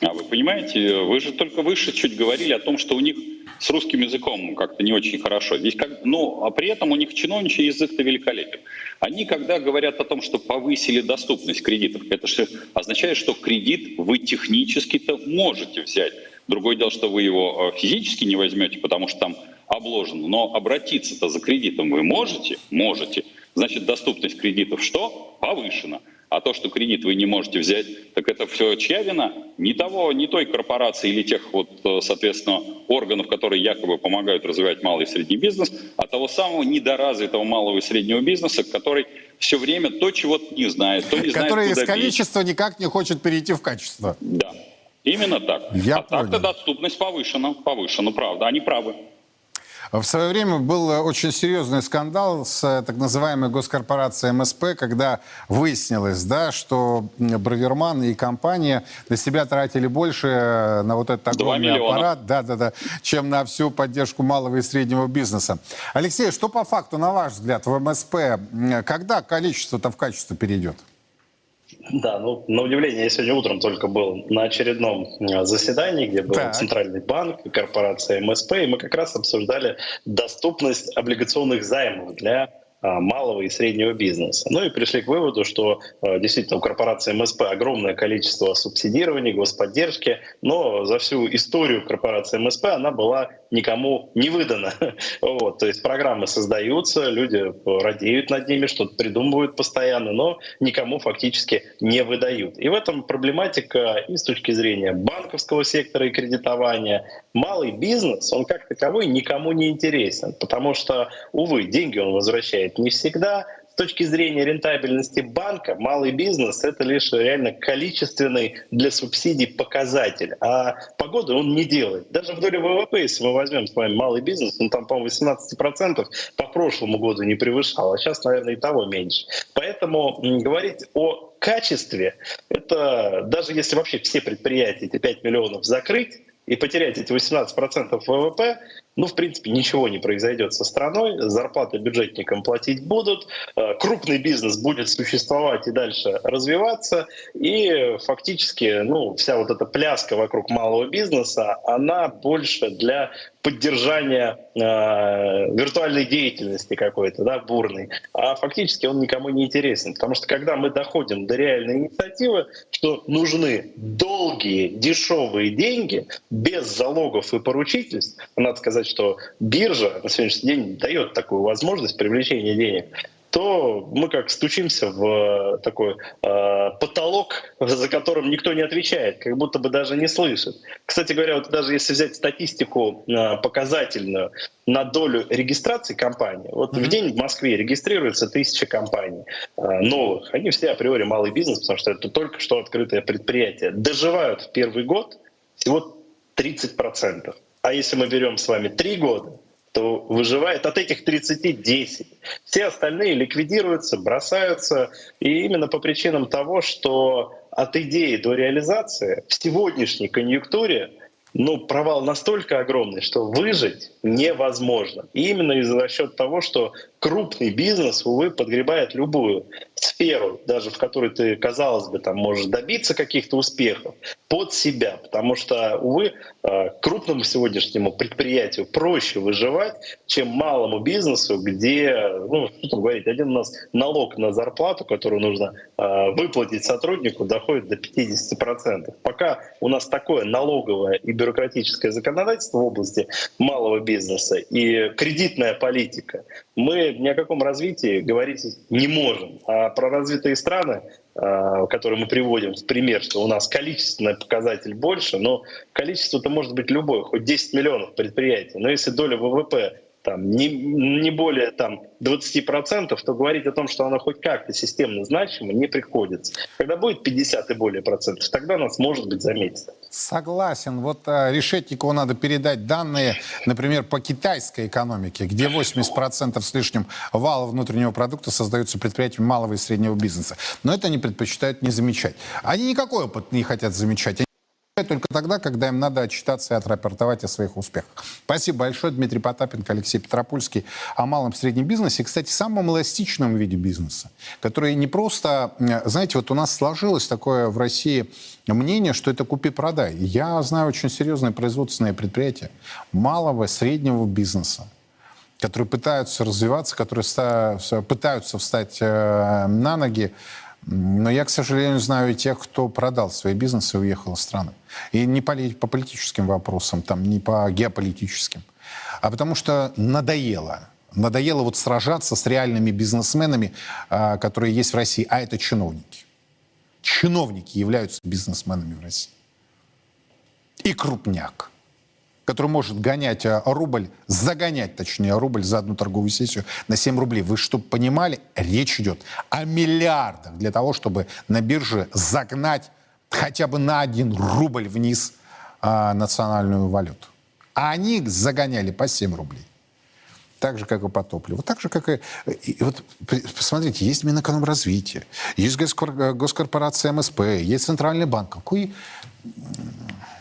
А вы понимаете, вы же только выше чуть говорили о том, что у них с русским языком как-то не очень хорошо. Здесь как, ну, а при этом у них чиновничий язык-то великолепен. Они, когда говорят о том, что повысили доступность кредитов, это же означает, что кредит вы технически-то можете взять. Другое дело, что вы его э, физически не возьмете, потому что там обложено. Но обратиться-то за кредитом вы можете? Можете. Значит, доступность кредитов что? Повышена. А то, что кредит вы не можете взять, так это все чья вина? Не того, не той корпорации или тех, вот, э, соответственно, органов, которые якобы помогают развивать малый и средний бизнес, а того самого недоразвитого малого и среднего бизнеса, который все время то чего-то не знает, то не знает, Который из куда бить. количества никак не хочет перейти в качество. Да, именно так. Я а так-то доступность повышена, повышена, правда, они правы. В свое время был очень серьезный скандал с э, так называемой госкорпорацией МСП, когда выяснилось, да, что Браверман и компания на себя тратили больше э, на вот этот огромный аппарат, да, да, да, чем на всю поддержку малого и среднего бизнеса. Алексей, что по факту, на ваш взгляд, в МСП, когда количество-то в качество перейдет? Да, ну, на удивление, я сегодня утром только был на очередном э, заседании, где был Так. Центральный банк, корпорация МСП, и мы как раз обсуждали доступность облигационных займов для малого и среднего бизнеса. Ну и пришли к выводу, что э, действительно у корпорации МСП огромное количество субсидирования, господдержки, но за всю историю корпорации МСП она была никому не выдана. Вот, то есть программы создаются, люди радеют над ними, что-то придумывают постоянно, но никому фактически не выдают. И в этом проблематика и с точки зрения банковского сектора и кредитования. Малый бизнес, он как таковой никому не интересен, потому что, увы, деньги он возвращает не всегда, с точки зрения рентабельности банка, малый бизнес — это лишь реально количественный для субсидий показатель. А погоды он не делает. Даже в доле ВВП, если мы возьмем с вами малый бизнес, он там, по-моему, 18% по прошлому году не превышал, а сейчас, наверное, и того меньше. Поэтому говорить о качестве, это даже если вообще все предприятия, эти 5 миллионов закрыть, и потерять эти 18% ВВП, ну, в принципе, ничего не произойдет со страной, зарплаты бюджетникам платить будут, э, крупный бизнес будет существовать и дальше развиваться, и фактически, ну, вся вот эта пляска вокруг малого бизнеса, она больше для поддержания э, виртуальной деятельности какой-то, да, бурной, а фактически он никому не интересен, потому что когда мы доходим до реальной инициативы, что нужны долгие, дешевые деньги без залогов и поручительств, надо сказать, что биржа на сегодняшний день дает такую возможность привлечения денег, то мы как стучимся в такой э, потолок, за которым никто не отвечает, как будто бы даже не слышит. Кстати говоря, вот даже если взять статистику э, показательную на долю регистрации компаний, вот mm-hmm. в день в Москве регистрируется тысяча компаний э, новых. Они все априори малый бизнес, потому что это только что открытое предприятие. Доживают в первый год всего 30%. А если мы берем с вами три года, то выживает от этих 30 10. Все остальные ликвидируются, бросаются. И именно по причинам того, что от идеи до реализации в сегодняшней конъюнктуре ну, провал настолько огромный, что выжить невозможно. И именно из-за счет того, что крупный бизнес, увы, подгребает любую сферу, даже в которой ты, казалось бы, там можешь добиться каких-то успехов, под себя. Потому что, увы, э, крупному сегодняшнему предприятию проще выживать, чем малому бизнесу, где, ну, что там говорить, один у нас налог на зарплату, которую нужно э, выплатить сотруднику, доходит до 50%. Пока у нас такое налоговое и бюрократическое законодательство в области малого бизнеса и кредитная политика, мы ни о каком развитии говорить не можем. А про развитые страны, а, которые мы приводим в пример, что у нас количественный показатель больше, но количество-то может быть любое, хоть 10 миллионов предприятий. Но если доля ВВП там, не, не более там, 20%, то говорить о том, что она хоть как-то системно значима, не приходится. Когда будет 50 и более процентов, тогда нас, может быть, заметит. Согласен. Вот а, Решетникову надо передать данные, например, по китайской экономике, где 80% с лишним вала внутреннего продукта создаются предприятиями малого и среднего бизнеса. Но это они предпочитают не замечать. Они никакой опыт не хотят замечать только тогда, когда им надо отчитаться и отрапортовать о своих успехах. Спасибо большое, Дмитрий Потапенко, Алексей Петропольский о малом и среднем бизнесе. Кстати, самом эластичном виде бизнеса, который не просто... Знаете, вот у нас сложилось такое в России мнение, что это купи-продай. Я знаю очень серьезные производственные предприятия малого среднего бизнеса, которые пытаются развиваться, которые пытаются встать э, на ноги, но я, к сожалению, знаю тех, кто продал свои бизнесы и уехал из страны. И не по, по политическим вопросам, там, не по геополитическим, а потому что надоело. Надоело вот сражаться с реальными бизнесменами, а, которые есть в России, а это чиновники. Чиновники являются бизнесменами в России. И крупняк который может гонять э, рубль, загонять, точнее, рубль за одну торговую сессию на 7 рублей. Вы чтобы понимали, речь идет о миллиардах для того, чтобы на бирже загнать хотя бы на один рубль вниз а, национальную валюту. А они загоняли по 7 рублей. Так же, как и по топливу. Так же, как и... и вот, посмотрите, есть Минэкономразвитие, есть госкорпорация МСП, есть Центральный банк. Какой...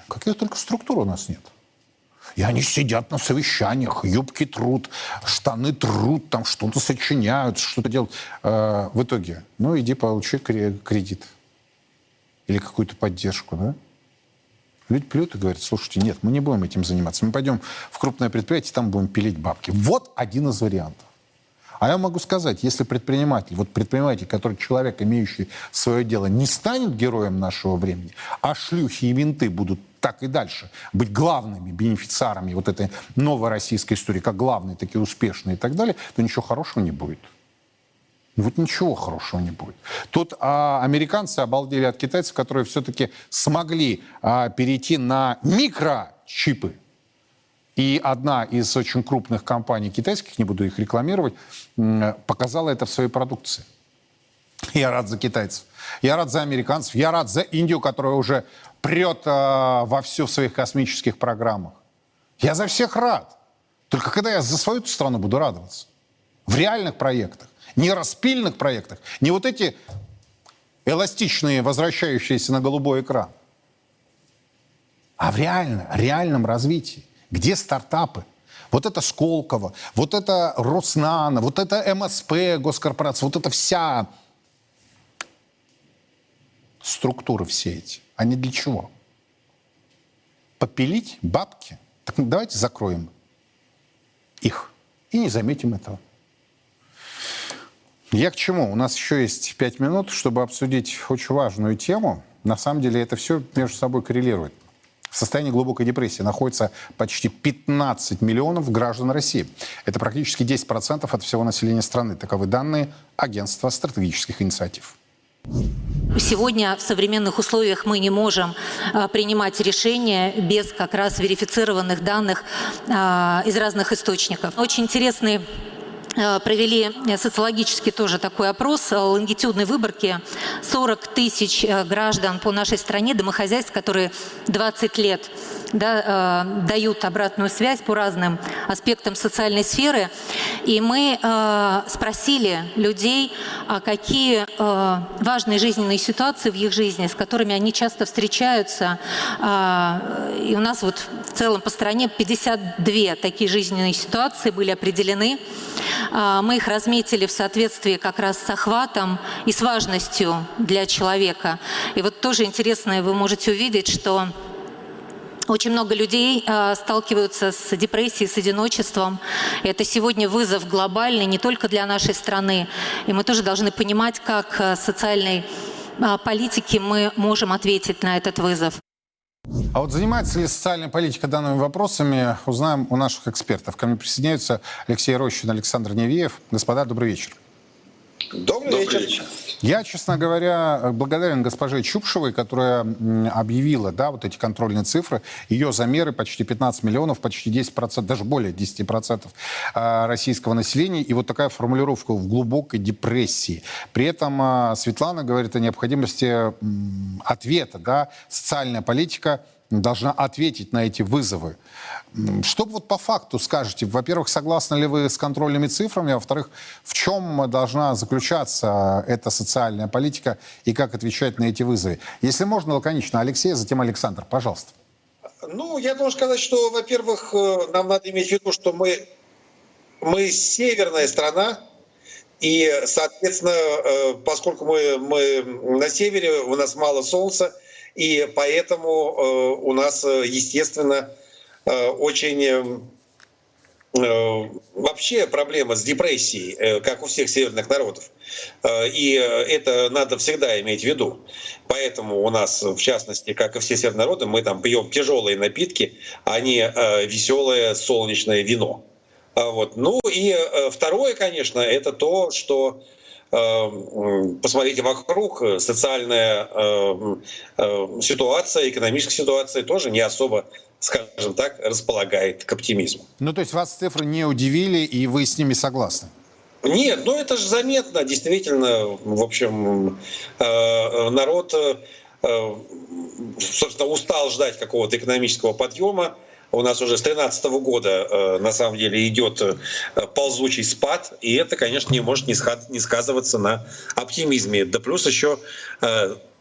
Каких только структур у нас нет. И они сидят на совещаниях, юбки труд, штаны труд, там что-то сочиняют, что-то делают. Э, в итоге, ну иди получи кредит или какую-то поддержку, да? Люди плюют и говорят, слушайте, нет, мы не будем этим заниматься. Мы пойдем в крупное предприятие, там будем пилить бабки. Вот один из вариантов. А я могу сказать, если предприниматель, вот предприниматель, который человек, имеющий свое дело, не станет героем нашего времени, а шлюхи и винты будут так и дальше быть главными бенефициарами вот этой новой российской истории, как главные, такие успешные и так далее, то ничего хорошего не будет. Вот ничего хорошего не будет. Тут а, американцы обалдели от китайцев, которые все-таки смогли а, перейти на микрочипы. И одна из очень крупных компаний китайских, не буду их рекламировать, показала это в своей продукции. Я рад за китайцев. Я рад за американцев. Я рад за Индию, которая уже прет э, во все в своих космических программах. Я за всех рад. Только когда я за свою страну буду радоваться? В реальных проектах. Не распильных проектах. Не вот эти эластичные, возвращающиеся на голубой экран. А в реально, реальном развитии. Где стартапы? Вот это Сколково, вот это Роснано, вот это МСП, госкорпорация, вот это вся структуры все эти. Они для чего? Попилить бабки? Так давайте закроем их и не заметим этого. Я к чему? У нас еще есть пять минут, чтобы обсудить очень важную тему. На самом деле это все между собой коррелирует. В состоянии глубокой депрессии находится почти 15 миллионов граждан России. Это практически 10% от всего населения страны. Таковы данные Агентства стратегических инициатив. Сегодня в современных условиях мы не можем а, принимать решения без как раз верифицированных данных а, из разных источников. Очень интересный провели социологически тоже такой опрос лонгитюдной выборки. 40 тысяч граждан по нашей стране, домохозяйств, которые 20 лет да, э, дают обратную связь по разным аспектам социальной сферы. И мы э, спросили людей, а какие э, важные жизненные ситуации в их жизни, с которыми они часто встречаются. Э, и у нас вот в целом по стране 52 такие жизненные ситуации были определены. Э, мы их разметили в соответствии как раз с охватом и с важностью для человека. И вот тоже интересно, вы можете увидеть, что очень много людей э, сталкиваются с депрессией, с одиночеством. Это сегодня вызов глобальный не только для нашей страны. И мы тоже должны понимать, как э, социальной э, политики мы можем ответить на этот вызов. А вот занимается ли социальная политика данными вопросами, узнаем у наших экспертов. Ко мне присоединяются Алексей Рощин, Александр Невеев. Господа, добрый вечер. Добрый, Добрый вечер. вечер. Я, честно говоря, благодарен госпоже Чупшевой, которая объявила да, вот эти контрольные цифры. Ее замеры почти 15 миллионов, почти 10%, даже более 10% а, российского населения. И вот такая формулировка в глубокой депрессии. При этом а, Светлана говорит о необходимости ответа. Да? Социальная политика должна ответить на эти вызовы. Что вот по факту скажете? Во-первых, согласны ли вы с контрольными цифрами? А во-вторых, в чем должна заключаться эта социальная политика и как отвечать на эти вызовы? Если можно, лаконично. Алексей, затем Александр. Пожалуйста. Ну, я должен сказать, что, во-первых, э, нам надо иметь в виду, что мы, мы северная страна, и, соответственно, э, поскольку мы, мы на севере, у нас мало солнца, и поэтому э, у нас, естественно, Э, очень э, э, вообще проблема с депрессией, как у всех северных народов. И это надо всегда иметь в виду. Поэтому у нас, в частности, как и все северные народы, мы там пьем тяжелые напитки, а не веселое солнечное вино. А вот. Ну и второе, конечно, это то, что посмотрите вокруг, социальная ситуация, экономическая ситуация тоже не особо скажем так, располагает к оптимизму. Ну, то есть вас цифры не удивили, и вы с ними согласны? Нет, ну это же заметно, действительно, в общем, э, народ, э, собственно, устал ждать какого-то экономического подъема, у нас уже с 2013 года э, на самом деле идет ползучий спад, и это, конечно, не может не сказываться на оптимизме. Да плюс еще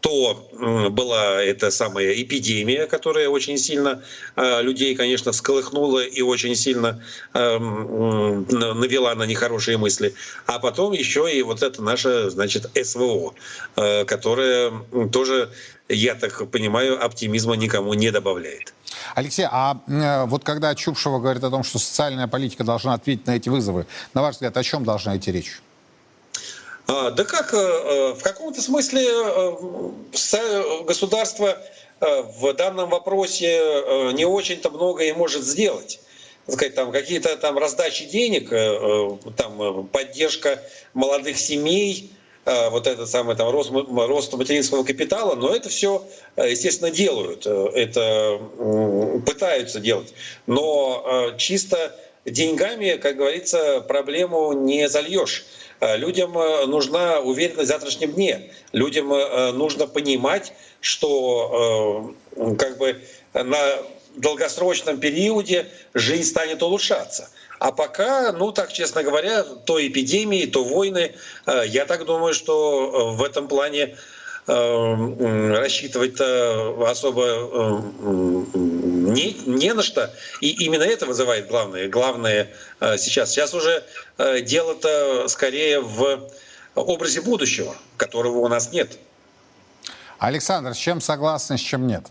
то была эта самая эпидемия, которая очень сильно э, людей, конечно, всколыхнула и очень сильно э, навела на нехорошие мысли. А потом еще и вот это наше, значит, СВО, э, которое тоже, я так понимаю, оптимизма никому не добавляет. Алексей, а вот когда Чупшева говорит о том, что социальная политика должна ответить на эти вызовы, на ваш взгляд, о чем должна идти речь? А, да как, э, э, в каком-то смысле э, государство в данном вопросе не очень-то много и может сделать сказать, там какие-то там раздачи денег, там поддержка молодых семей, вот это самое там рост, рост материнского капитала, но это все, естественно, делают, это пытаются делать, но чисто деньгами, как говорится, проблему не зальешь. Э, людям э, нужна уверенность в завтрашнем дне. Людям э, нужно понимать, что как бы на долгосрочном периоде жизнь станет улучшаться. А пока, ну так честно говоря, то эпидемии, то войны, я так думаю, что в этом плане э, рассчитывать особо не, не на что. И именно это вызывает главное, главное сейчас. Сейчас уже дело-то скорее в образе будущего, которого у нас нет. Александр, с чем согласны, с чем нет?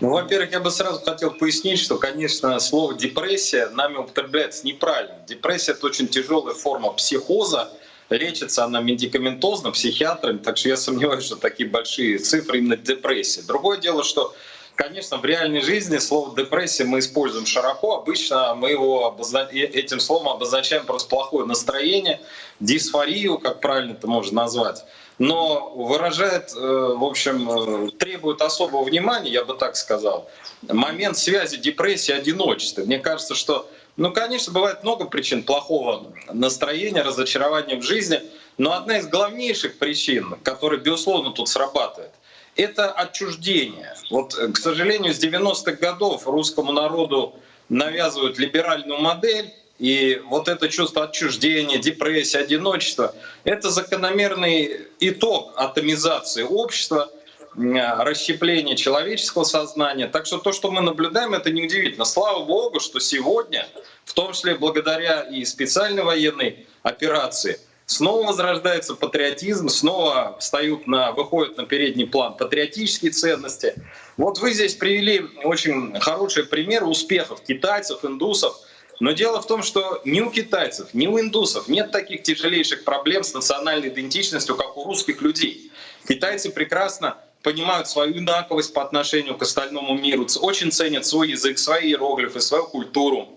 Ну, во-первых, я бы сразу хотел пояснить, что, конечно, слово депрессия нами употребляется неправильно. Депрессия это очень тяжелая форма психоза. Лечится она медикаментозно, психиатрами, так что я сомневаюсь, что такие большие цифры именно депрессии. Другое дело, что Конечно, в реальной жизни слово депрессия мы используем широко. Обычно мы его обозна... этим словом обозначаем просто плохое настроение, дисфорию, как правильно это можно назвать. Но выражает, э, в общем, э, требует особого внимания, я бы так сказал, момент связи депрессии и одиночества. Мне кажется, что, ну, конечно, бывает много причин плохого настроения, разочарования в жизни, но одна из главнейших причин, которая, безусловно, тут срабатывает — это отчуждение. Вот, э, к сожалению, с 90-х годов русскому народу навязывают либеральную модель, и вот это чувство отчуждения, депрессии, одиночества — это закономерный итог атомизации общества, расщепления человеческого сознания. Так что то, что мы наблюдаем, это неудивительно. Слава Богу, что сегодня, в том числе благодаря и специальной военной операции, снова возрождается патриотизм, снова встают на, выходят на передний план патриотические ценности. Вот вы здесь привели очень хороший пример успехов китайцев, индусов. Но дело в том, что ни у китайцев, ни у индусов нет таких тяжелейших проблем с национальной идентичностью, как у русских людей. Китайцы прекрасно понимают свою инаковость по отношению к остальному миру, очень ценят свой язык, свои иероглифы, свою культуру,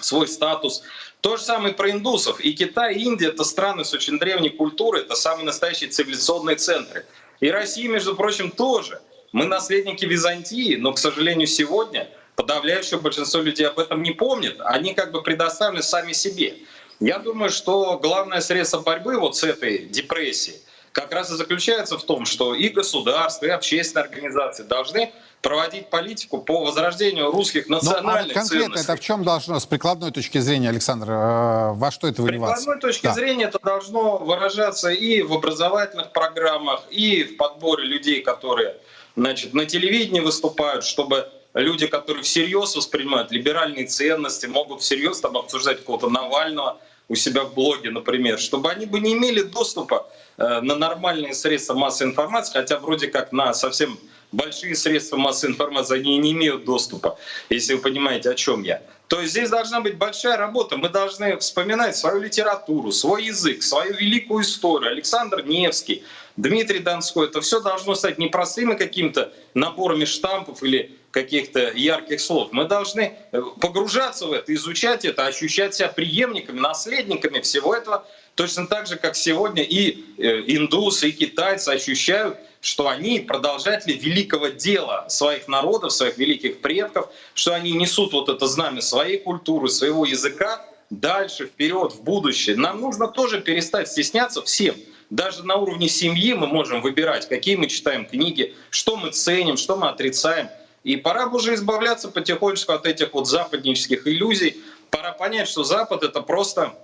свой статус. То же самое про индусов. И Китай, и Индия — это страны с очень древней культурой, это самые настоящие цивилизационные центры. И Россия, между прочим, тоже. Мы наследники Византии, но, к сожалению, сегодня подавляющее большинство людей об этом не помнит. Они как бы предоставлены сами себе. Я думаю, что главное средство борьбы вот с этой депрессией как раз и заключается в том, что и государство, и общественные организации должны проводить политику по возрождению русских национальных ну, а конкретно ценностей. это в чем должно, с прикладной точки зрения, Александр, э, во что это выливаться? С прикладной точки да. зрения это должно выражаться и в образовательных программах, и в подборе людей, которые значит, на телевидении выступают, чтобы люди, которые всерьез воспринимают либеральные ценности, могут всерьез там обсуждать какого-то Навального у себя в блоге, например, чтобы они бы не имели доступа э, на нормальные средства массовой информации, хотя вроде как на совсем большие средства массовой информации, они не имеют доступа, если вы понимаете, о чем я. То есть здесь должна быть большая работа. Мы должны вспоминать свою литературу, свой язык, свою великую историю. Александр Невский, Дмитрий Донской. Это все должно стать не простыми какими-то наборами штампов или каких-то ярких слов. Мы должны э, погружаться в это, изучать это, ощущать себя преемниками, наследниками всего этого, точно так же, как сегодня и э, индусы, и китайцы ощущают что они продолжатели великого дела своих народов, своих великих предков, что они несут вот это знамя своей культуры, своего языка дальше, вперед, в будущее. Нам нужно тоже перестать стесняться всем. Даже на уровне семьи мы можем выбирать, какие мы читаем книги, что мы ценим, что мы отрицаем. И пора бы уже избавляться потихонечку от этих вот западнических иллюзий. Пора понять, что Запад — это просто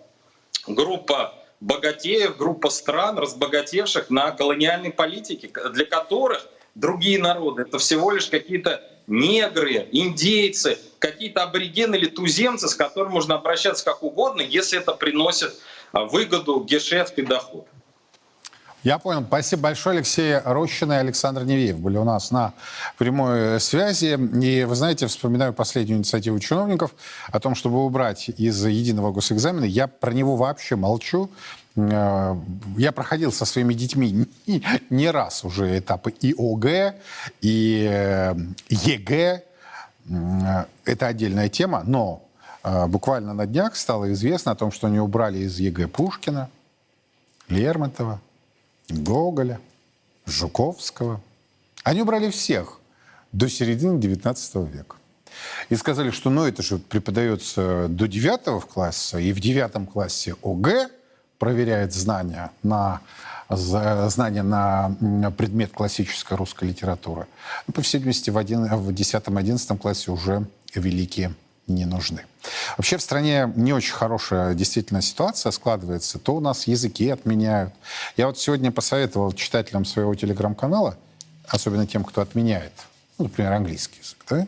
группа богатеев, группа стран, разбогатевших на колониальной политике, для которых другие народы — это всего лишь какие-то негры, индейцы, какие-то аборигены или туземцы, с которыми можно обращаться как угодно, если это приносит а, выгоду, гешефт и доход. Я понял. Спасибо большое. Алексей Рощин и Александр Невеев были у нас на прямой связи. И вы знаете, вспоминаю последнюю инициативу чиновников о том, чтобы убрать из единого госэкзамена. Я про него вообще молчу. Э, я проходил со своими детьми не, раз уже этапы и ОГЭ, и э, ЕГЭ. Это отдельная тема, но э, буквально на днях стало известно о том, что они убрали из ЕГЭ Пушкина, Лермонтова, Гоголя, Жуковского. Они убрали всех до середины XIX века. И сказали, что ну это же преподается до девятого класса, и в девятом классе ОГЭ проверяет знания на знания на предмет классической русской литературы. Ну, по всей видимости, в, один, в 10-11 классе уже великие не нужны. Вообще в стране не очень хорошая действительно ситуация складывается. То у нас языки отменяют. Я вот сегодня посоветовал читателям своего телеграм-канала, особенно тем, кто отменяет, ну, например, английский язык, да?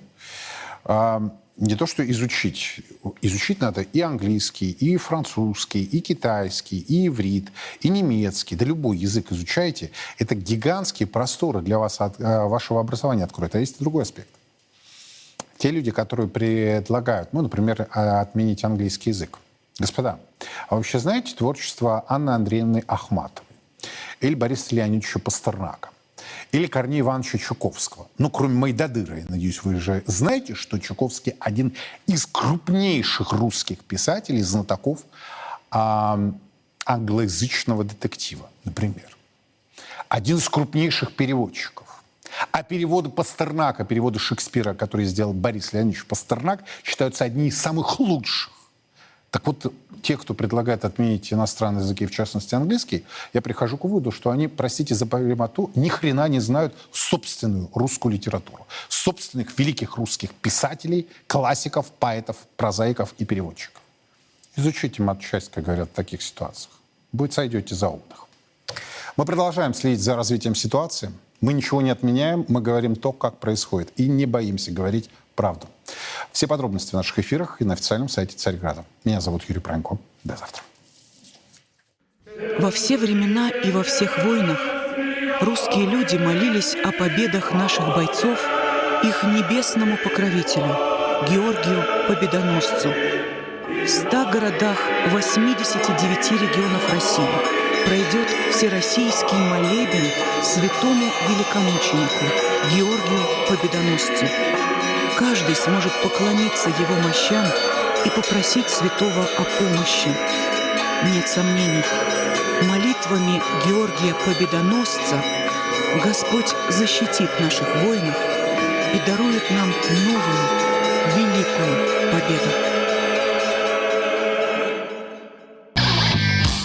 а, не то, что изучить. Изучить надо и английский, и французский, и китайский, и иврит, и немецкий. Да любой язык изучайте. Это гигантские просторы для вас, от, э, вашего образования откроют. А есть другой аспект. Те люди, которые предлагают, ну, например, а, отменить английский язык. Господа, а вообще знаете творчество Анны Андреевны Ахматовой или Бориса Леонидовича Пастернака? или Корнея Ивановича Чуковского. Ну, кроме Майдадыра, я надеюсь, вы же знаете, что Чуковский один из крупнейших русских писателей, знатоков а, англоязычного детектива, например. Один из крупнейших переводчиков. А переводы Пастернака, переводы Шекспира, которые сделал Борис Леонидович Пастернак, считаются одни из самых лучших. Так вот, те, кто предлагает отменить иностранные языки, в частности английский, я прихожу к выводу, что они, простите за полемату, ни хрена не знают собственную русскую литературу, собственных великих русских писателей, классиков, поэтов, прозаиков и переводчиков. Изучите матчасть, как говорят в таких ситуациях. Будет сойдете за умных. Мы продолжаем следить за развитием ситуации. Мы ничего не отменяем, мы говорим то, как происходит. И не боимся говорить правду. Все подробности в наших эфирах и на официальном сайте Царьграда. Меня зовут Юрий Пронько. До завтра. Во все времена и во всех войнах русские люди молились о победах наших бойцов их небесному покровителю, Георгию Победоносцу. В ста городах 89 регионов России пройдет всероссийский молебен святому великомученику Георгию Победоносцу каждый сможет поклониться его мощам и попросить святого о помощи. Нет сомнений, молитвами Георгия Победоносца Господь защитит наших воинов и дарует нам новую, великую победу.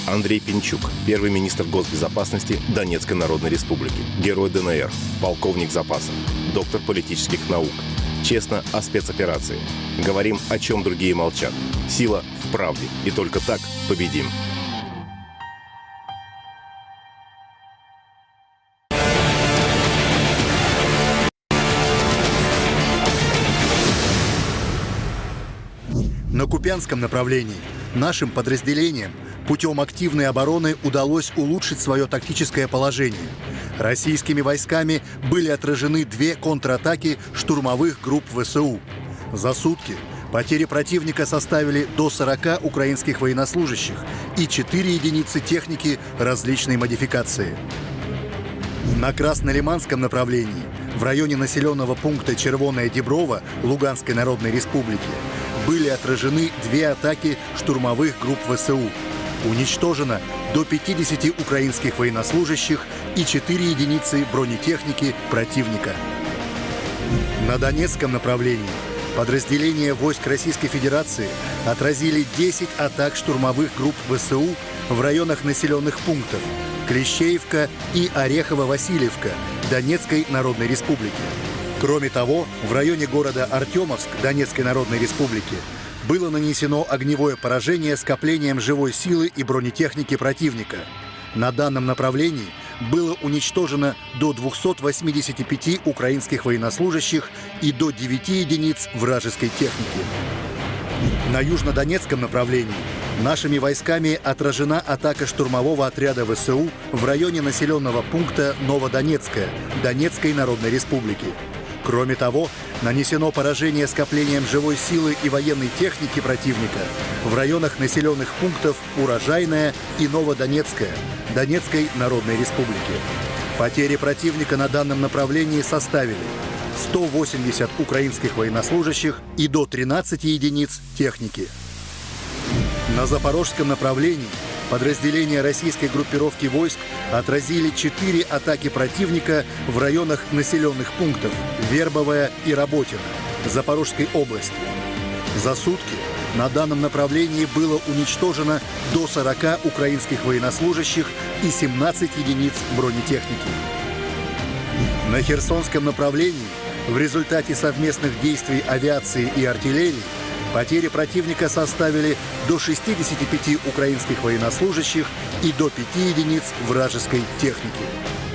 Андрей Пинчук, первый министр госбезопасности Донецкой Народной Республики, герой ДНР, полковник запаса, доктор политических наук – Честно о спецоперации. Говорим, о чем другие молчат. Сила в правде. И только так победим. На Купянском направлении нашим подразделениям путем активной обороны удалось улучшить свое тактическое положение – Российскими войсками были отражены две контратаки штурмовых групп ВСУ. За сутки потери противника составили до 40 украинских военнослужащих и 4 единицы техники различной модификации. На Краснолиманском направлении, в районе населенного пункта Червоная Деброва Луганской Народной Республики, были отражены две атаки штурмовых групп ВСУ. Уничтожено до 50 украинских военнослужащих и 4 единицы бронетехники противника. На Донецком направлении подразделения войск Российской Федерации отразили 10 атак штурмовых групп ВСУ в районах населенных пунктов Клещеевка и Орехово-Васильевка Донецкой Народной Республики. Кроме того, в районе города Артемовск Донецкой Народной Республики было нанесено огневое поражение скоплением живой силы и бронетехники противника. На данном направлении было уничтожено до 285 украинских военнослужащих и до 9 единиц вражеской техники. На южнодонецком направлении нашими войсками отражена атака штурмового отряда ВСУ в районе населенного пункта Новодонецкая Донецкой Народной Республики. Кроме того, нанесено поражение скоплением живой силы и военной техники противника в районах населенных пунктов Урожайная и Новодонецкая Донецкой Народной Республики. Потери противника на данном направлении составили 180 украинских военнослужащих и до 13 единиц техники. На запорожском направлении подразделения российской группировки войск отразили четыре атаки противника в районах населенных пунктов Вербовая и Работино Запорожской области. За сутки на данном направлении было уничтожено до 40 украинских военнослужащих и 17 единиц бронетехники. На Херсонском направлении в результате совместных действий авиации и артиллерии Потери противника составили до 65 украинских военнослужащих и до 5 единиц вражеской техники.